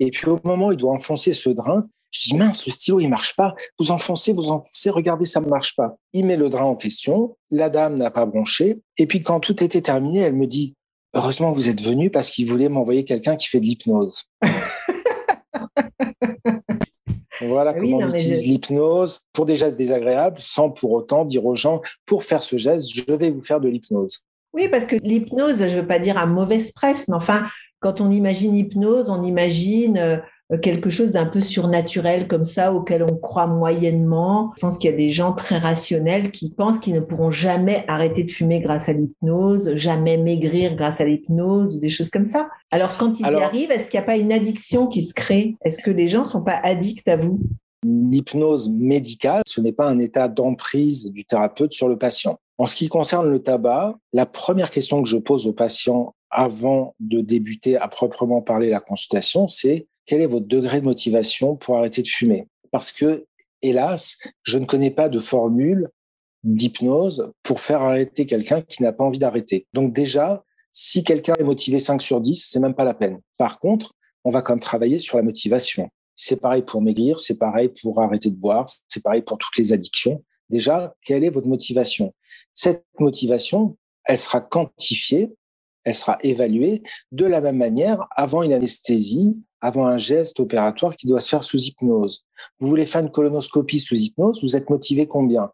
Et puis au moment où il doit enfoncer ce drain, je dis mince, le stylo il marche pas. Vous enfoncez, vous enfoncez, regardez, ça ne marche pas. Il met le drain en question. La dame n'a pas bronché. Et puis quand tout était terminé, elle me dit heureusement que vous êtes venu parce qu'il voulait m'envoyer quelqu'un qui fait de l'hypnose. Voilà comment on utilise l'hypnose pour des gestes désagréables sans pour autant dire aux gens, pour faire ce geste, je vais vous faire de l'hypnose. Oui, parce que l'hypnose, je ne veux pas dire à mauvaise presse, mais enfin, quand on imagine hypnose, on imagine euh, quelque chose d'un peu surnaturel comme ça, auquel on croit moyennement. Je pense qu'il y a des gens très rationnels qui pensent qu'ils ne pourront jamais arrêter de fumer grâce à l'hypnose, jamais maigrir grâce à l'hypnose, ou des choses comme ça. Alors, quand ils y arrivent, est-ce qu'il n'y a pas une addiction qui se crée? Est-ce que les gens ne sont pas addicts à vous? L'hypnose médicale, ce n'est pas un état d'emprise du thérapeute sur le patient. En ce qui concerne le tabac, la première question que je pose aux patients avant de débuter à proprement parler la consultation, c'est quel est votre degré de motivation pour arrêter de fumer? Parce que, hélas, je ne connais pas de formule d'hypnose pour faire arrêter quelqu'un qui n'a pas envie d'arrêter. Donc déjà, si quelqu'un est motivé 5 sur 10, c'est même pas la peine. Par contre, on va quand même travailler sur la motivation. C'est pareil pour maigrir, c'est pareil pour arrêter de boire, c'est pareil pour toutes les addictions. Déjà, quelle est votre motivation? Cette motivation, elle sera quantifiée, elle sera évaluée de la même manière avant une anesthésie, avant un geste opératoire qui doit se faire sous hypnose. Vous voulez faire une colonoscopie sous hypnose, vous êtes motivé combien?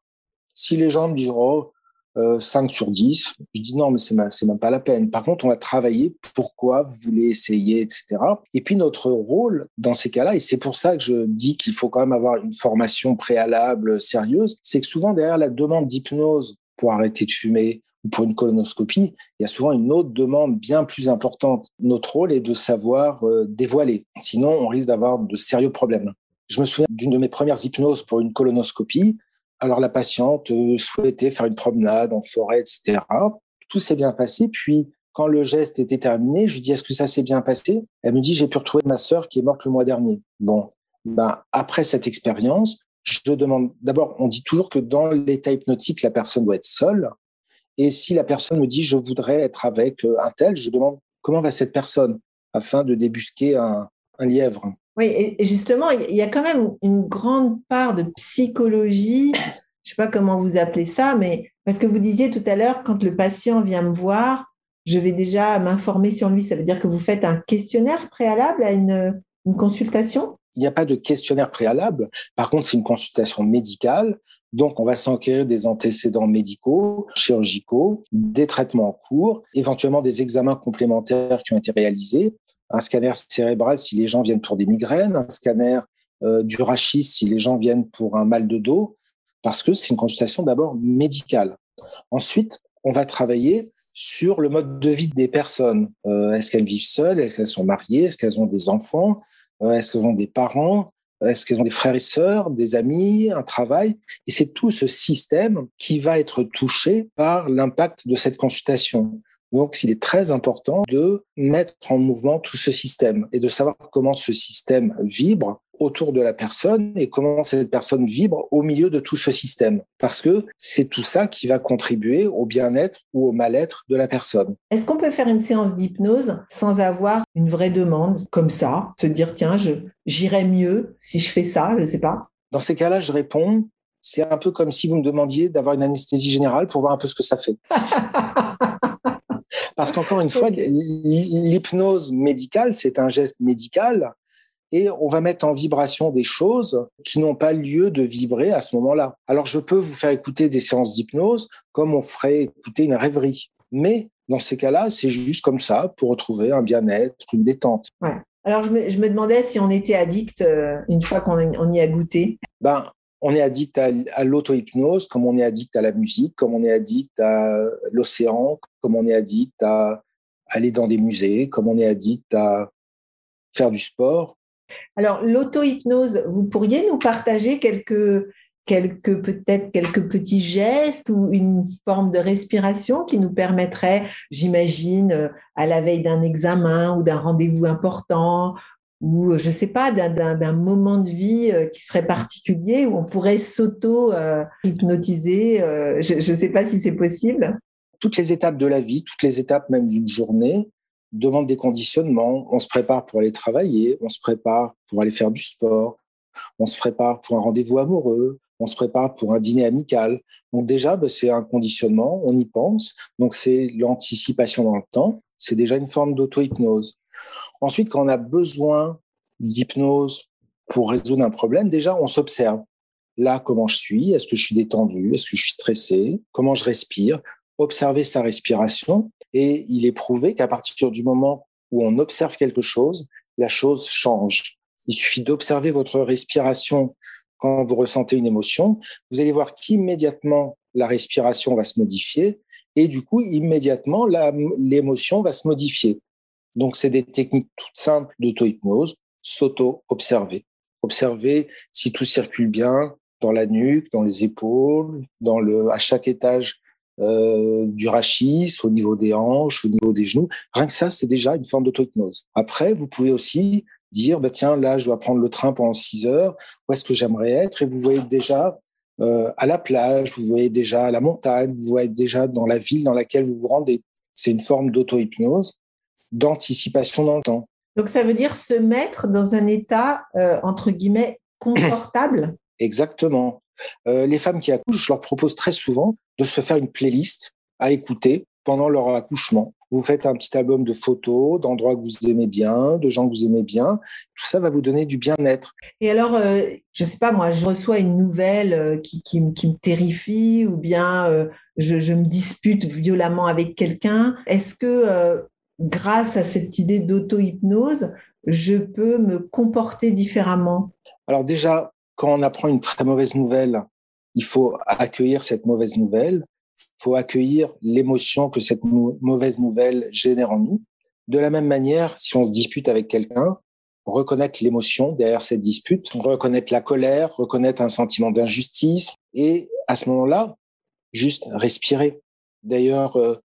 Si les gens me disent oh, 5 euh, sur 10, je dis non, mais c'est même, même pas la peine. Par contre, on va travailler pourquoi vous voulez essayer, etc. Et puis notre rôle dans ces cas-là, et c'est pour ça que je dis qu'il faut quand même avoir une formation préalable sérieuse, c'est que souvent derrière la demande d'hypnose pour arrêter de fumer, pour une colonoscopie, il y a souvent une autre demande bien plus importante. Notre rôle est de savoir euh, dévoiler. Sinon, on risque d'avoir de sérieux problèmes. Je me souviens d'une de mes premières hypnoses pour une colonoscopie. Alors, la patiente euh, souhaitait faire une promenade en forêt, etc. Tout s'est bien passé. Puis, quand le geste était terminé, je lui dis Est-ce que ça s'est bien passé? Elle me dit J'ai pu retrouver ma sœur qui est morte le mois dernier. Bon, ben, après cette expérience, je demande d'abord, on dit toujours que dans l'état hypnotique, la personne doit être seule. Et si la personne me dit je voudrais être avec euh, un tel, je demande comment va cette personne? Afin de débusquer un, lièvre. Oui, et justement, il y a quand même une grande part de psychologie, je ne sais pas comment vous appelez ça, mais parce que vous disiez tout à l'heure, quand le patient vient me voir, je vais déjà m'informer sur lui. Ça veut dire que vous faites un questionnaire préalable à une, une consultation? Il n'y a pas de questionnaire préalable. Par contre, c'est une consultation médicale donc, on va s'enquérir des antécédents médicaux, chirurgicaux, des traitements en cours, éventuellement des examens complémentaires qui ont été réalisés, un scanner cérébral si les gens viennent pour des migraines, un scanner euh, du rachis si les gens viennent pour un mal de dos, parce que c'est une consultation d'abord médicale. Ensuite, on va travailler sur le mode de vie des personnes. Euh, est-ce qu'elles vivent seules? Est-ce qu'elles sont mariées? Est-ce qu'elles ont des enfants? Euh, Est-ce qu'elles ont des parents? Est-ce qu'ils ont des frères et sœurs, des amis, un travail? Et c'est tout ce système qui va être touché par l'impact de cette consultation. Donc, il est très important de mettre en mouvement tout ce système et de savoir comment ce système vibre autour de la personne et comment cette personne vibre au milieu de tout ce système. Parce que c'est tout ça qui va contribuer au bien-être ou au mal-être de la personne. Est-ce qu'on peut faire une séance d'hypnose sans avoir une vraie demande comme ça Se dire, tiens, j'irai mieux si je fais ça, je ne sais pas? Dans ces cas-là, je réponds, c'est un peu comme si vous me demandiez d'avoir une anesthésie générale pour voir un peu ce que ça fait. Parce qu'encore une fois, l'hypnose médicale, c'est un geste médical et on va mettre en vibration des choses qui n'ont pas lieu de vibrer à ce moment-là. Alors je peux vous faire écouter des séances d'hypnose comme on ferait écouter une rêverie. Mais dans ces cas-là, c'est juste comme ça pour retrouver un bien-être, une détente. Ouais. Alors je me, demandais si on était addict euh, une fois qu'on y a goûté. Ben, on est addict à, à l'auto-hypnose, comme on est addict à la musique, comme on est addict à l'océan, comme on est addict à aller dans des musées, comme on est addict à faire du sport. Alors, l'auto-hypnose, vous pourriez nous partager quelques, quelques peut-être quelques petits gestes ou une forme de respiration qui nous permettrait, j'imagine, euh, à la veille d'un examen ou d'un rendez-vous important ou je ne sais pas, d'un moment de vie qui serait particulier où on pourrait s'auto-hypnotiser. je ne sais pas si c'est possible. Toutes les étapes de la vie, toutes les étapes même d'une journée demandent des conditionnements. On se prépare pour aller travailler, on se prépare pour aller faire du sport, on se prépare pour un rendez-vous amoureux, on se prépare pour un dîner amical. Donc déjà, ben, c'est un conditionnement, on y pense. Donc c'est l'anticipation dans le temps. C'est déjà une forme d'auto-hypnose. Ensuite, quand on a besoin d'hypnose pour résoudre un problème, déjà, on s'observe. Là, comment je suis? Est-ce que je suis détendu? Est-ce que je suis stressé? Comment je respire? Observer sa respiration. Et il est prouvé qu'à partir du moment où on observe quelque chose, la chose change. Il suffit d'observer votre respiration quand vous ressentez une émotion. Vous allez voir qu'immédiatement, la respiration va se modifier et du coup, immédiatement, l'émotion va se modifier. Donc, c'est des techniques toutes simples d'auto-hypnose, s'auto-observer. Observer si tout circule bien dans la nuque, dans les épaules, dans le, à chaque étage euh, du rachis, au niveau des hanches, au niveau des genoux. Rien que ça, c'est déjà une forme d'auto-hypnose. Après, vous pouvez aussi dire, bah, tiens, là, je dois prendre le train pendant six heures, où est-ce que j'aimerais être? Et vous voyez déjà euh, à la plage, vous voyez déjà à la montagne, vous voyez déjà dans la ville dans laquelle vous vous rendez. C'est une forme d'auto-hypnose, d'anticipation dans le temps. Donc ça veut dire se mettre dans un état, euh, entre guillemets, confortable? Exactement. Euh, les femmes qui accouchent, je leur propose très souvent de se faire une playlist à écouter pendant leur accouchement vous faites un petit album de photos d'endroits que vous aimez bien, de gens que vous aimez bien. Tout ça va vous donner du bien-être. Et alors, euh, je ne sais pas, moi, je reçois une nouvelle qui, qui, me terrifie ou bien je, me dispute violemment avec quelqu'un. Est-ce que grâce à cette idée d'auto-hypnose, je peux me comporter différemment Alors déjà, quand on apprend une très mauvaise nouvelle, il faut accueillir cette mauvaise nouvelle faut accueillir l'émotion que cette mauvaise nouvelle génère en nous. De la même manière, si on se dispute avec quelqu'un, reconnaître l'émotion derrière cette dispute, reconnaître la colère, reconnaître un sentiment d'injustice, et à ce moment-là, juste respirer. D'ailleurs, euh,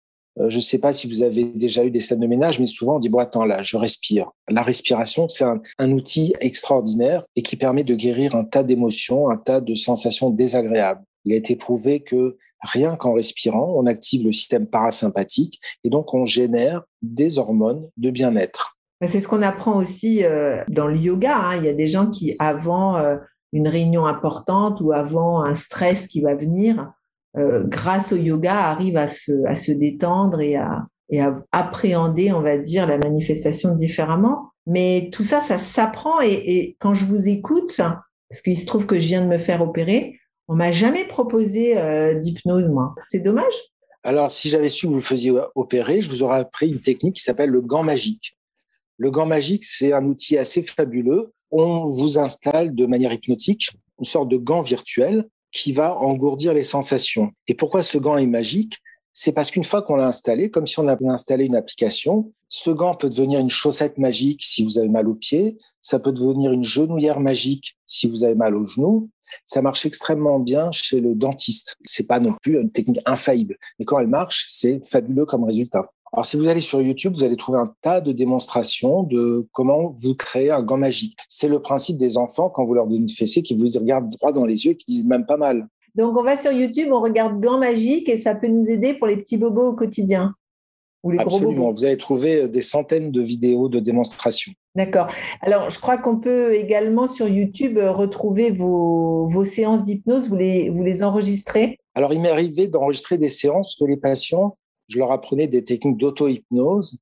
je ne sais pas si vous avez déjà eu des scènes de ménage, mais souvent on dit bon attends là, je respire. La respiration, c'est un, un, outil extraordinaire et qui permet de guérir un tas d'émotions, un tas de sensations désagréables. Il a été prouvé que rien qu'en respirant, on active le système parasympathique et donc on génère des hormones de bien-être. C'est ce qu'on apprend aussi euh, dans le yoga. Hein. Il y a des gens qui, avant euh, une réunion importante ou avant un stress qui va venir, euh, grâce au yoga, arrivent à se, détendre et à, appréhender, on va dire, la manifestation différemment. Mais tout ça, ça s'apprend. Et, et quand je vous écoute, parce qu'il se trouve que je viens de me faire opérer, on m'a jamais proposé euh, d'hypnose, moi. C'est dommage. Alors, si j'avais su que vous le faisiez opérer, je vous aurais appris une technique qui s'appelle le gant magique. Le gant magique, c'est un outil assez fabuleux. On vous installe de manière hypnotique une sorte de gant virtuel qui va engourdir les sensations. Et pourquoi ce gant est magique? C'est parce qu'une fois qu'on l'a installé, comme si on avait installé une application, ce gant peut devenir une chaussette magique si vous avez mal aux pieds, ça peut devenir une genouillère magique si vous avez mal aux genoux, ça marche extrêmement bien chez le dentiste. C'est pas non plus une technique infaillible, mais quand elle marche, c'est fabuleux comme résultat. Alors, si vous allez sur YouTube, vous allez trouver un tas de démonstrations de comment vous créez un gant magique. C'est le principe des enfants quand vous leur donnez une fessée qui vous regardent droit dans les yeux et qui disent même pas mal. Donc, on va sur YouTube, on regarde gant magique et ça peut nous aider pour les petits bobos au quotidien. Absolument. Vous allez trouver des centaines de vidéos de démonstrations. D'accord. Alors, je crois qu'on peut également sur YouTube retrouver vos, vos séances d'hypnose. Vous les, vous les enregistrez? Alors, il m'est arrivé d'enregistrer des séances que les patients, je leur apprenais des techniques d'auto-hypnose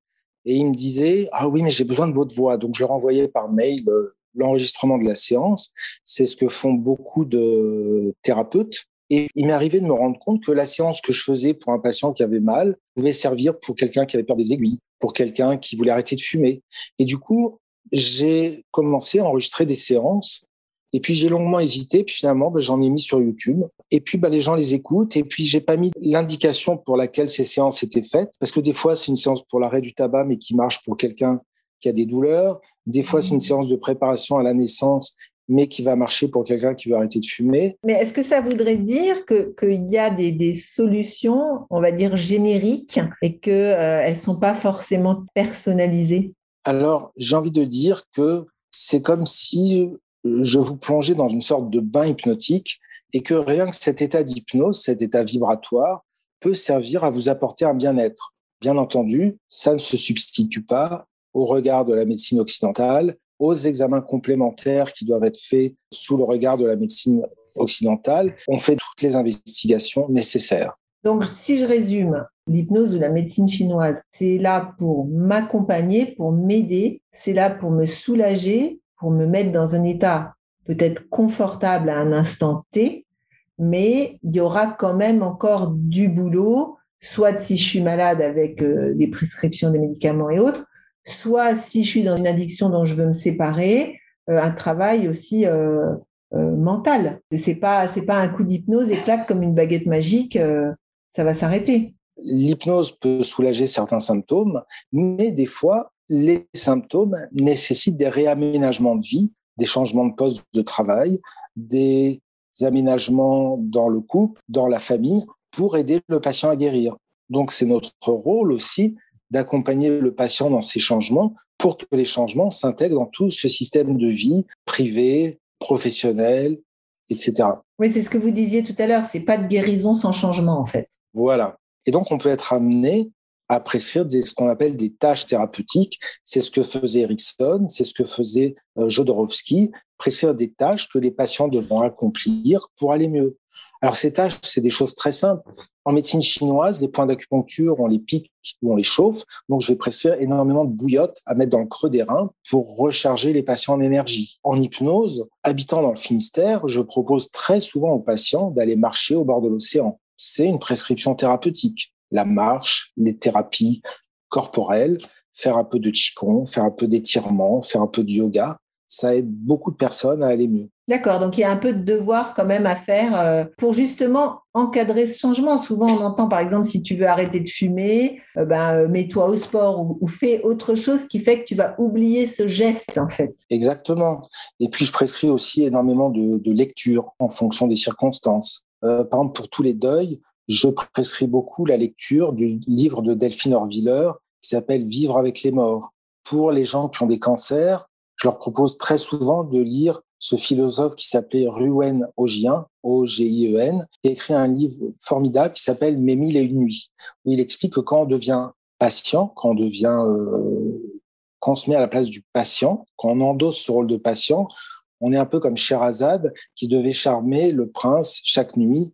et ils me disaient Ah oui, mais j'ai besoin de votre voix. Donc, je leur envoyais par mail euh, l'enregistrement de la séance. C'est ce que font beaucoup de thérapeutes et il m'est arrivé de me rendre compte que la séance que je faisais pour un patient qui avait mal pouvait servir pour quelqu'un qui avait peur des aiguilles, pour quelqu'un qui voulait arrêter de fumer. Et du coup, j'ai commencé à enregistrer des séances. Et puis j'ai longuement hésité, puis finalement ben, j'en ai mis sur YouTube. Et puis ben, les gens les écoutent. Et puis j'ai pas mis l'indication pour laquelle ces séances étaient faites, parce que des fois c'est une séance pour l'arrêt du tabac, mais qui marche pour quelqu'un qui a des douleurs. Des fois c'est une séance de préparation à la naissance mais qui va marcher pour quelqu'un qui veut arrêter de fumer. Mais est-ce que ça voudrait dire qu'il y a des, des, solutions, on va dire, génériques et qu'elles euh, ne sont pas forcément personnalisées? Alors, j'ai envie de dire que c'est comme si je vous plongeais dans une sorte de bain hypnotique et que rien que cet état d'hypnose, cet état vibratoire, peut servir à vous apporter un bien-être. Bien entendu, ça ne se substitue pas au regard de la médecine occidentale, aux examens complémentaires qui doivent être faits sous le regard de la médecine occidentale. On fait toutes les investigations nécessaires. Donc, si je résume, l'hypnose ou la médecine chinoise, c'est là pour m'accompagner, pour m'aider, c'est là pour me soulager, pour me mettre dans un état peut-être confortable à un instant T, mais il y aura quand même encore du boulot, soit si je suis malade avec euh, des prescriptions des médicaments et autres, soit si je suis dans une addiction dont je veux me séparer, euh, un travail aussi euh, mental. C'est pas c'est pas un coup d'hypnose et claque comme une baguette magique, ça va s'arrêter. L'hypnose peut soulager certains symptômes, mais des fois les symptômes nécessitent des réaménagements de vie, des changements de poste de travail, des aménagements dans le couple, dans la famille, pour aider le patient à guérir. Donc c'est notre rôle aussi d'accompagner le patient dans ces changements pour que les changements s'intègrent dans tout ce système de vie privé, professionnel, etc. Oui, c'est ce que vous disiez tout à l'heure, c'est pas de guérison sans changement en fait. Voilà. Et donc on peut être amené à prescrire ce qu'on appelle des tâches thérapeutiques. C'est ce que faisait Erickson, c'est ce que faisait euh, Jodorowsky, prescrire des tâches que les patients devront accomplir pour aller mieux. Alors ces tâches, c'est des choses très simples. En médecine chinoise, les points d'acupuncture, on les pique ou on les chauffe. Donc je vais prescrire énormément de bouillotte à mettre dans le creux des reins pour recharger les patients en énergie. En hypnose, habitant dans le Finistère, je propose très souvent aux patients d'aller marcher au bord de l'océan. C'est une prescription thérapeutique la marche, les thérapies corporelles, faire un peu de qigong, faire un peu d'étirement, faire un peu de yoga. Ça aide beaucoup de personnes à aller mieux. D'accord, donc il y a un peu de devoir quand même à faire euh, pour justement encadrer ce changement. Souvent, on entend par exemple, si tu veux arrêter de fumer, euh, ben, euh, mets-toi au sport ou, fais autre chose qui fait que tu vas oublier ce geste en fait. Exactement. Et puis, je prescris aussi énormément de, de lecture en fonction des circonstances. par exemple, pour tous les deuils, je prescris beaucoup la lecture du livre de Delphine Orviller qui s'appelle Vivre avec les morts. Pour les gens qui ont des cancers, je leur propose très souvent de lire ce philosophe qui s'appelait Ruwen Ogien, O-G-I-E-N, qui a écrit un livre formidable qui s'appelle Mes mille et une nuits, où il explique que quand on devient patient, quand on devient, euh, quand on se met à la place du patient, quand on endosse ce rôle de patient, on est un peu comme Sherazade qui devait charmer le prince chaque nuit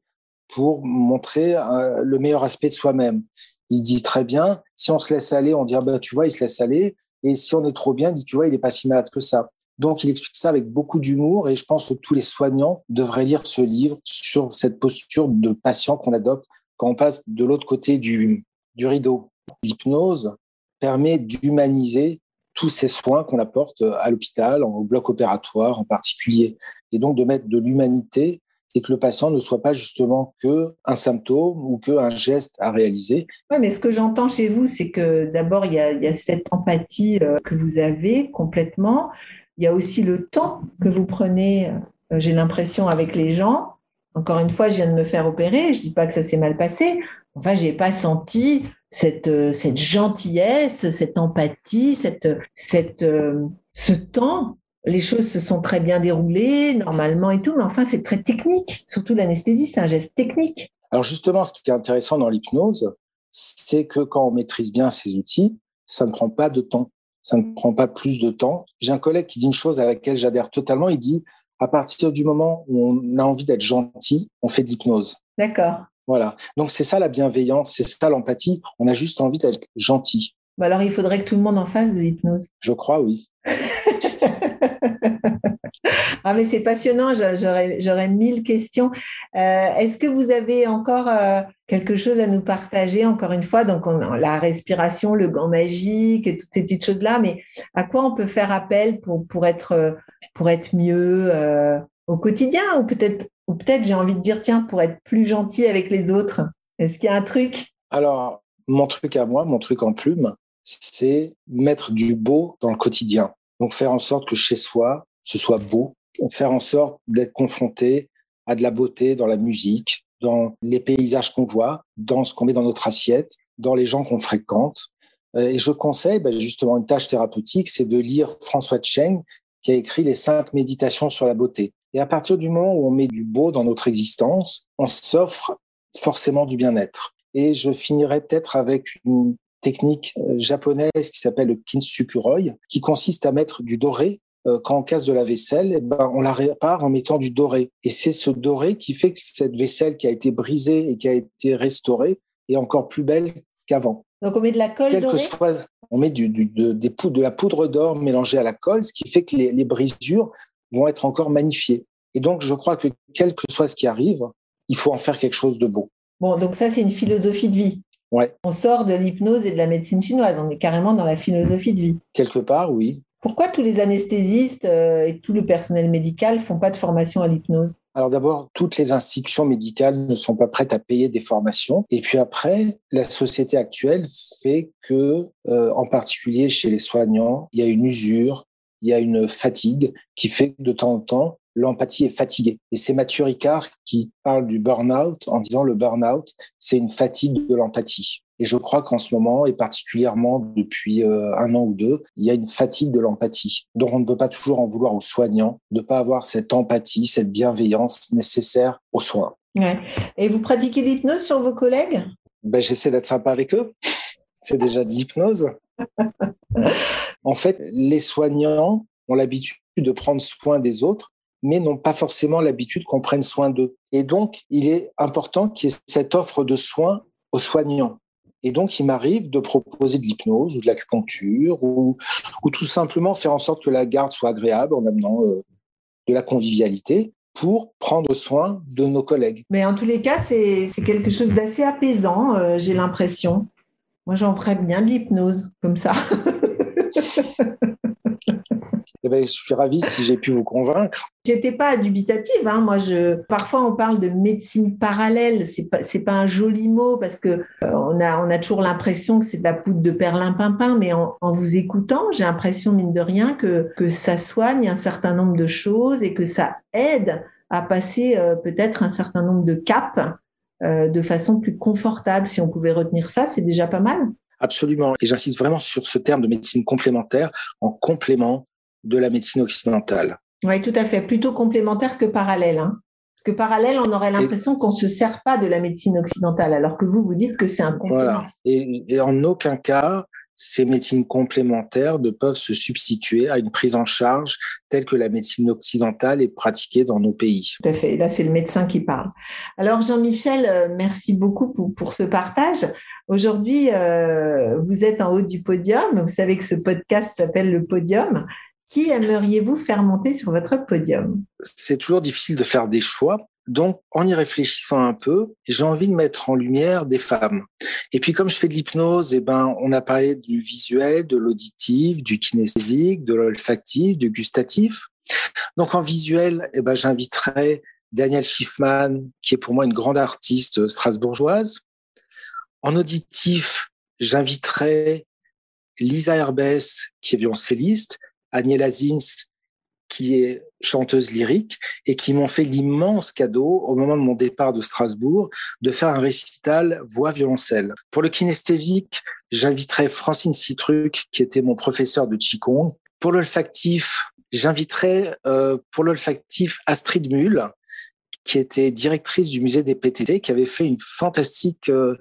pour montrer euh, le meilleur aspect de soi-même. Il dit très bien, si on se laisse aller, on dit, ah bah, tu vois, il se laisse aller. Et si on est trop bien, il dit, tu vois, il est pas si malade que ça. Donc, il explique ça avec beaucoup d'humour et je pense que tous les soignants devraient lire ce livre sur cette posture de patient qu'on adopte quand on passe de l'autre côté du, du rideau. L'hypnose permet d'humaniser tous ces soins qu'on apporte à l'hôpital, au bloc opératoire en particulier, et donc de mettre de l'humanité et que le patient ne soit pas justement que un symptôme ou que un geste à réaliser. Oui, mais ce que j'entends chez vous, c'est que d'abord, il, y a, cette empathie euh, que vous avez complètement. Il y a aussi le temps que vous prenez, euh, j'ai l'impression, avec les gens. Encore une fois, je viens de me faire opérer, je ne dis pas que ça s'est mal passé. Enfin, je n'ai pas senti cette, euh, cette gentillesse, cette empathie, cette, ce temps les choses se sont très bien déroulées, normalement et tout, mais enfin, c'est très technique. Surtout l'anesthésie, c'est un geste technique. Alors justement, ce qui est intéressant dans l'hypnose, c'est que quand on maîtrise bien ces outils, ça ne prend pas de temps. Ça ne prend pas plus de temps. J'ai un collègue qui dit une chose à laquelle j'adhère totalement. Il dit, à partir du moment où on a envie d'être gentil, on fait d'hypnose. D'accord. Voilà. Donc c'est ça la bienveillance, c'est ça l'empathie. On a juste envie d'être gentil. Bah alors il faudrait que tout le monde en fasse de l'hypnose. Je crois, oui. ah mais c'est passionnant, j'aurais mille questions. Euh, est-ce que vous avez encore euh, quelque chose à nous partager Encore une fois, donc on, la respiration, le gant magique, toutes ces petites choses-là, mais à quoi on peut faire appel pour, pour, être, mieux euh, au quotidien? Ou peut-être ou peut-être j'ai envie de dire, tiens, pour être plus gentil avec les autres Est-ce qu'il y a un truc? Alors, mon truc à moi, mon truc en plume, c'est mettre du beau dans le quotidien. Donc faire en sorte que chez soi, ce soit beau, faire en sorte d'être confronté à de la beauté dans la musique, dans les paysages qu'on voit, dans ce qu'on met dans notre assiette, dans les gens qu'on fréquente. Euh, et je conseille ben, justement une tâche thérapeutique, c'est de lire François Cheng, qui a écrit les cinq méditations sur la beauté. Et à partir du moment où on met du beau dans notre existence, on s'offre forcément du bien-être. Et je finirai peut-être avec une technique euh, japonaise qui s'appelle le kintsukuroi, qui consiste à mettre du doré euh, quand on casse de la vaisselle, eh ben, on la répare en mettant du doré. Et c'est ce doré qui fait que cette vaisselle qui a été brisée et qui a été restaurée est encore plus belle qu'avant. Donc on met de la colle Quel que dorée? soit, on met du, du- de, des poudres, de la poudre d'or mélangée à la colle, ce qui fait que les, les brisures vont être encore magnifiées. Et donc, je crois que quel que soit ce qui arrive, il faut en faire quelque chose de beau. Bon, donc ça, c'est une philosophie de vie. Ouais. On sort de l'hypnose et de la médecine chinoise. On est carrément dans la philosophie de vie. Quelque part, oui. Pourquoi tous les anesthésistes euh, et tout le personnel médical font pas de formation à l'hypnose? Alors d'abord, toutes les institutions médicales ne sont pas prêtes à payer des formations. Et puis après, la société actuelle fait que, euh, en particulier chez les soignants, il y a une usure, il y a une fatigue qui fait que de temps en temps, l'empathie est fatiguée. Et c'est Mathieu Ricard qui parle du burn-out en disant le burn-out, c'est une fatigue de l'empathie. Et je crois qu'en ce moment, et particulièrement depuis euh, un an ou deux, il y a une fatigue de l'empathie. Donc on ne peut pas toujours en vouloir aux soignants de ne pas avoir cette empathie, cette bienveillance nécessaire aux soins. Ouais. Et vous pratiquez l'hypnose sur vos collègues? Ben, J'essaie d'être sympa avec eux. C'est déjà de l'hypnose. en fait, les soignants ont l'habitude de prendre soin des autres, mais n'ont pas forcément l'habitude qu'on prenne soin d'eux. Et donc, il est important qu'il y ait cette offre de soins aux soignants. Et donc, il m'arrive de proposer de l'hypnose ou de l'acupuncture ou, ou tout simplement faire en sorte que la garde soit agréable en amenant euh, de la convivialité pour prendre soin de nos collègues. Mais en tous les cas, c'est quelque chose d'assez apaisant, euh, j'ai l'impression. Moi, j'en ferais bien de l'hypnose, comme ça. Eh ben, je suis ravi si j'ai pu vous convaincre. J'étais pas dubitative. Hein. Moi, je parfois on parle de médecine parallèle. C'est pas c'est pas un joli mot parce que euh, on a on a toujours l'impression que c'est de la poudre de perlimpinpin. Mais en, en vous écoutant, j'ai l'impression mine de rien que que ça soigne un certain nombre de choses et que ça aide à passer euh, peut-être un certain nombre de caps euh, de façon plus confortable. Si on pouvait retenir ça, c'est déjà pas mal. Absolument. Et j'insiste vraiment sur ce terme de médecine complémentaire en complément de la médecine occidentale. Oui, tout à fait. Plutôt complémentaire que parallèle. Hein. Parce que parallèle, on aurait l'impression qu'on se sert pas de la médecine occidentale, alors que vous, vous dites que c'est un complément. Voilà. Et, et en aucun cas, ces médecines complémentaires ne peuvent se substituer à une prise en charge telle que la médecine occidentale est pratiquée dans nos pays. Tout à fait. Là, c'est le médecin qui parle. Alors, Jean-Michel, euh, merci beaucoup pour, pour ce partage. Aujourd'hui, euh, vous êtes en haut du podium. Vous savez que ce podcast s'appelle le podium. Qui aimeriez-vous faire monter sur votre podium? C'est toujours difficile de faire des choix. Donc, en y réfléchissant un peu, j'ai envie de mettre en lumière des femmes. Et puis, comme je fais de l'hypnose, eh ben, on a parlé du visuel, de l'auditif, du kinesthésique, de l'olfactif, du gustatif. Donc, en visuel, eh ben, j'inviterai Daniel Schiffman, qui est pour moi une grande artiste strasbourgeoise. En auditif, j'inviterai Lisa Herbès, qui est violoncelliste, Agnella Zins, qui est chanteuse lyrique et qui m'ont fait l'immense cadeau au moment de mon départ de Strasbourg de faire un récital voix violoncelle. Pour le kinesthésique, j'inviterai Francine Citruc qui était mon professeur de Qigong. Pour l'olfactif, j'inviterai euh, pour l'olfactif Astrid Mull qui était directrice du musée des PTT qui avait fait une fantastique euh,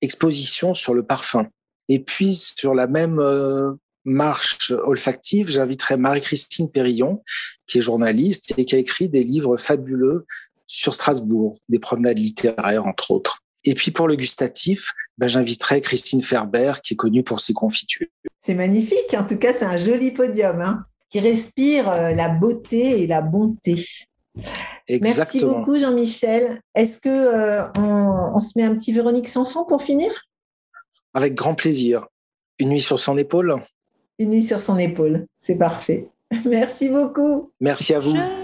exposition sur le parfum. Et puis sur la même euh, marche olfactive, j'inviterai Marie-Christine Périllon, qui est journaliste et qui a écrit des livres fabuleux sur Strasbourg, des promenades littéraires, entre autres. Et puis pour le gustatif, ben, j'inviterai Christine Ferber, qui est connue pour ses confitures. C'est magnifique. En tout cas, c'est un joli podium hein, qui respire euh, la beauté et la bonté. Exactement. Merci beaucoup, Jean-Michel. Est-ce que euh, on, on se met un petit Véronique Sanson pour finir? Avec grand plaisir. Une nuit sur son épaule? Une nuit sur son épaule. C'est parfait. Merci beaucoup. Merci à vous. Je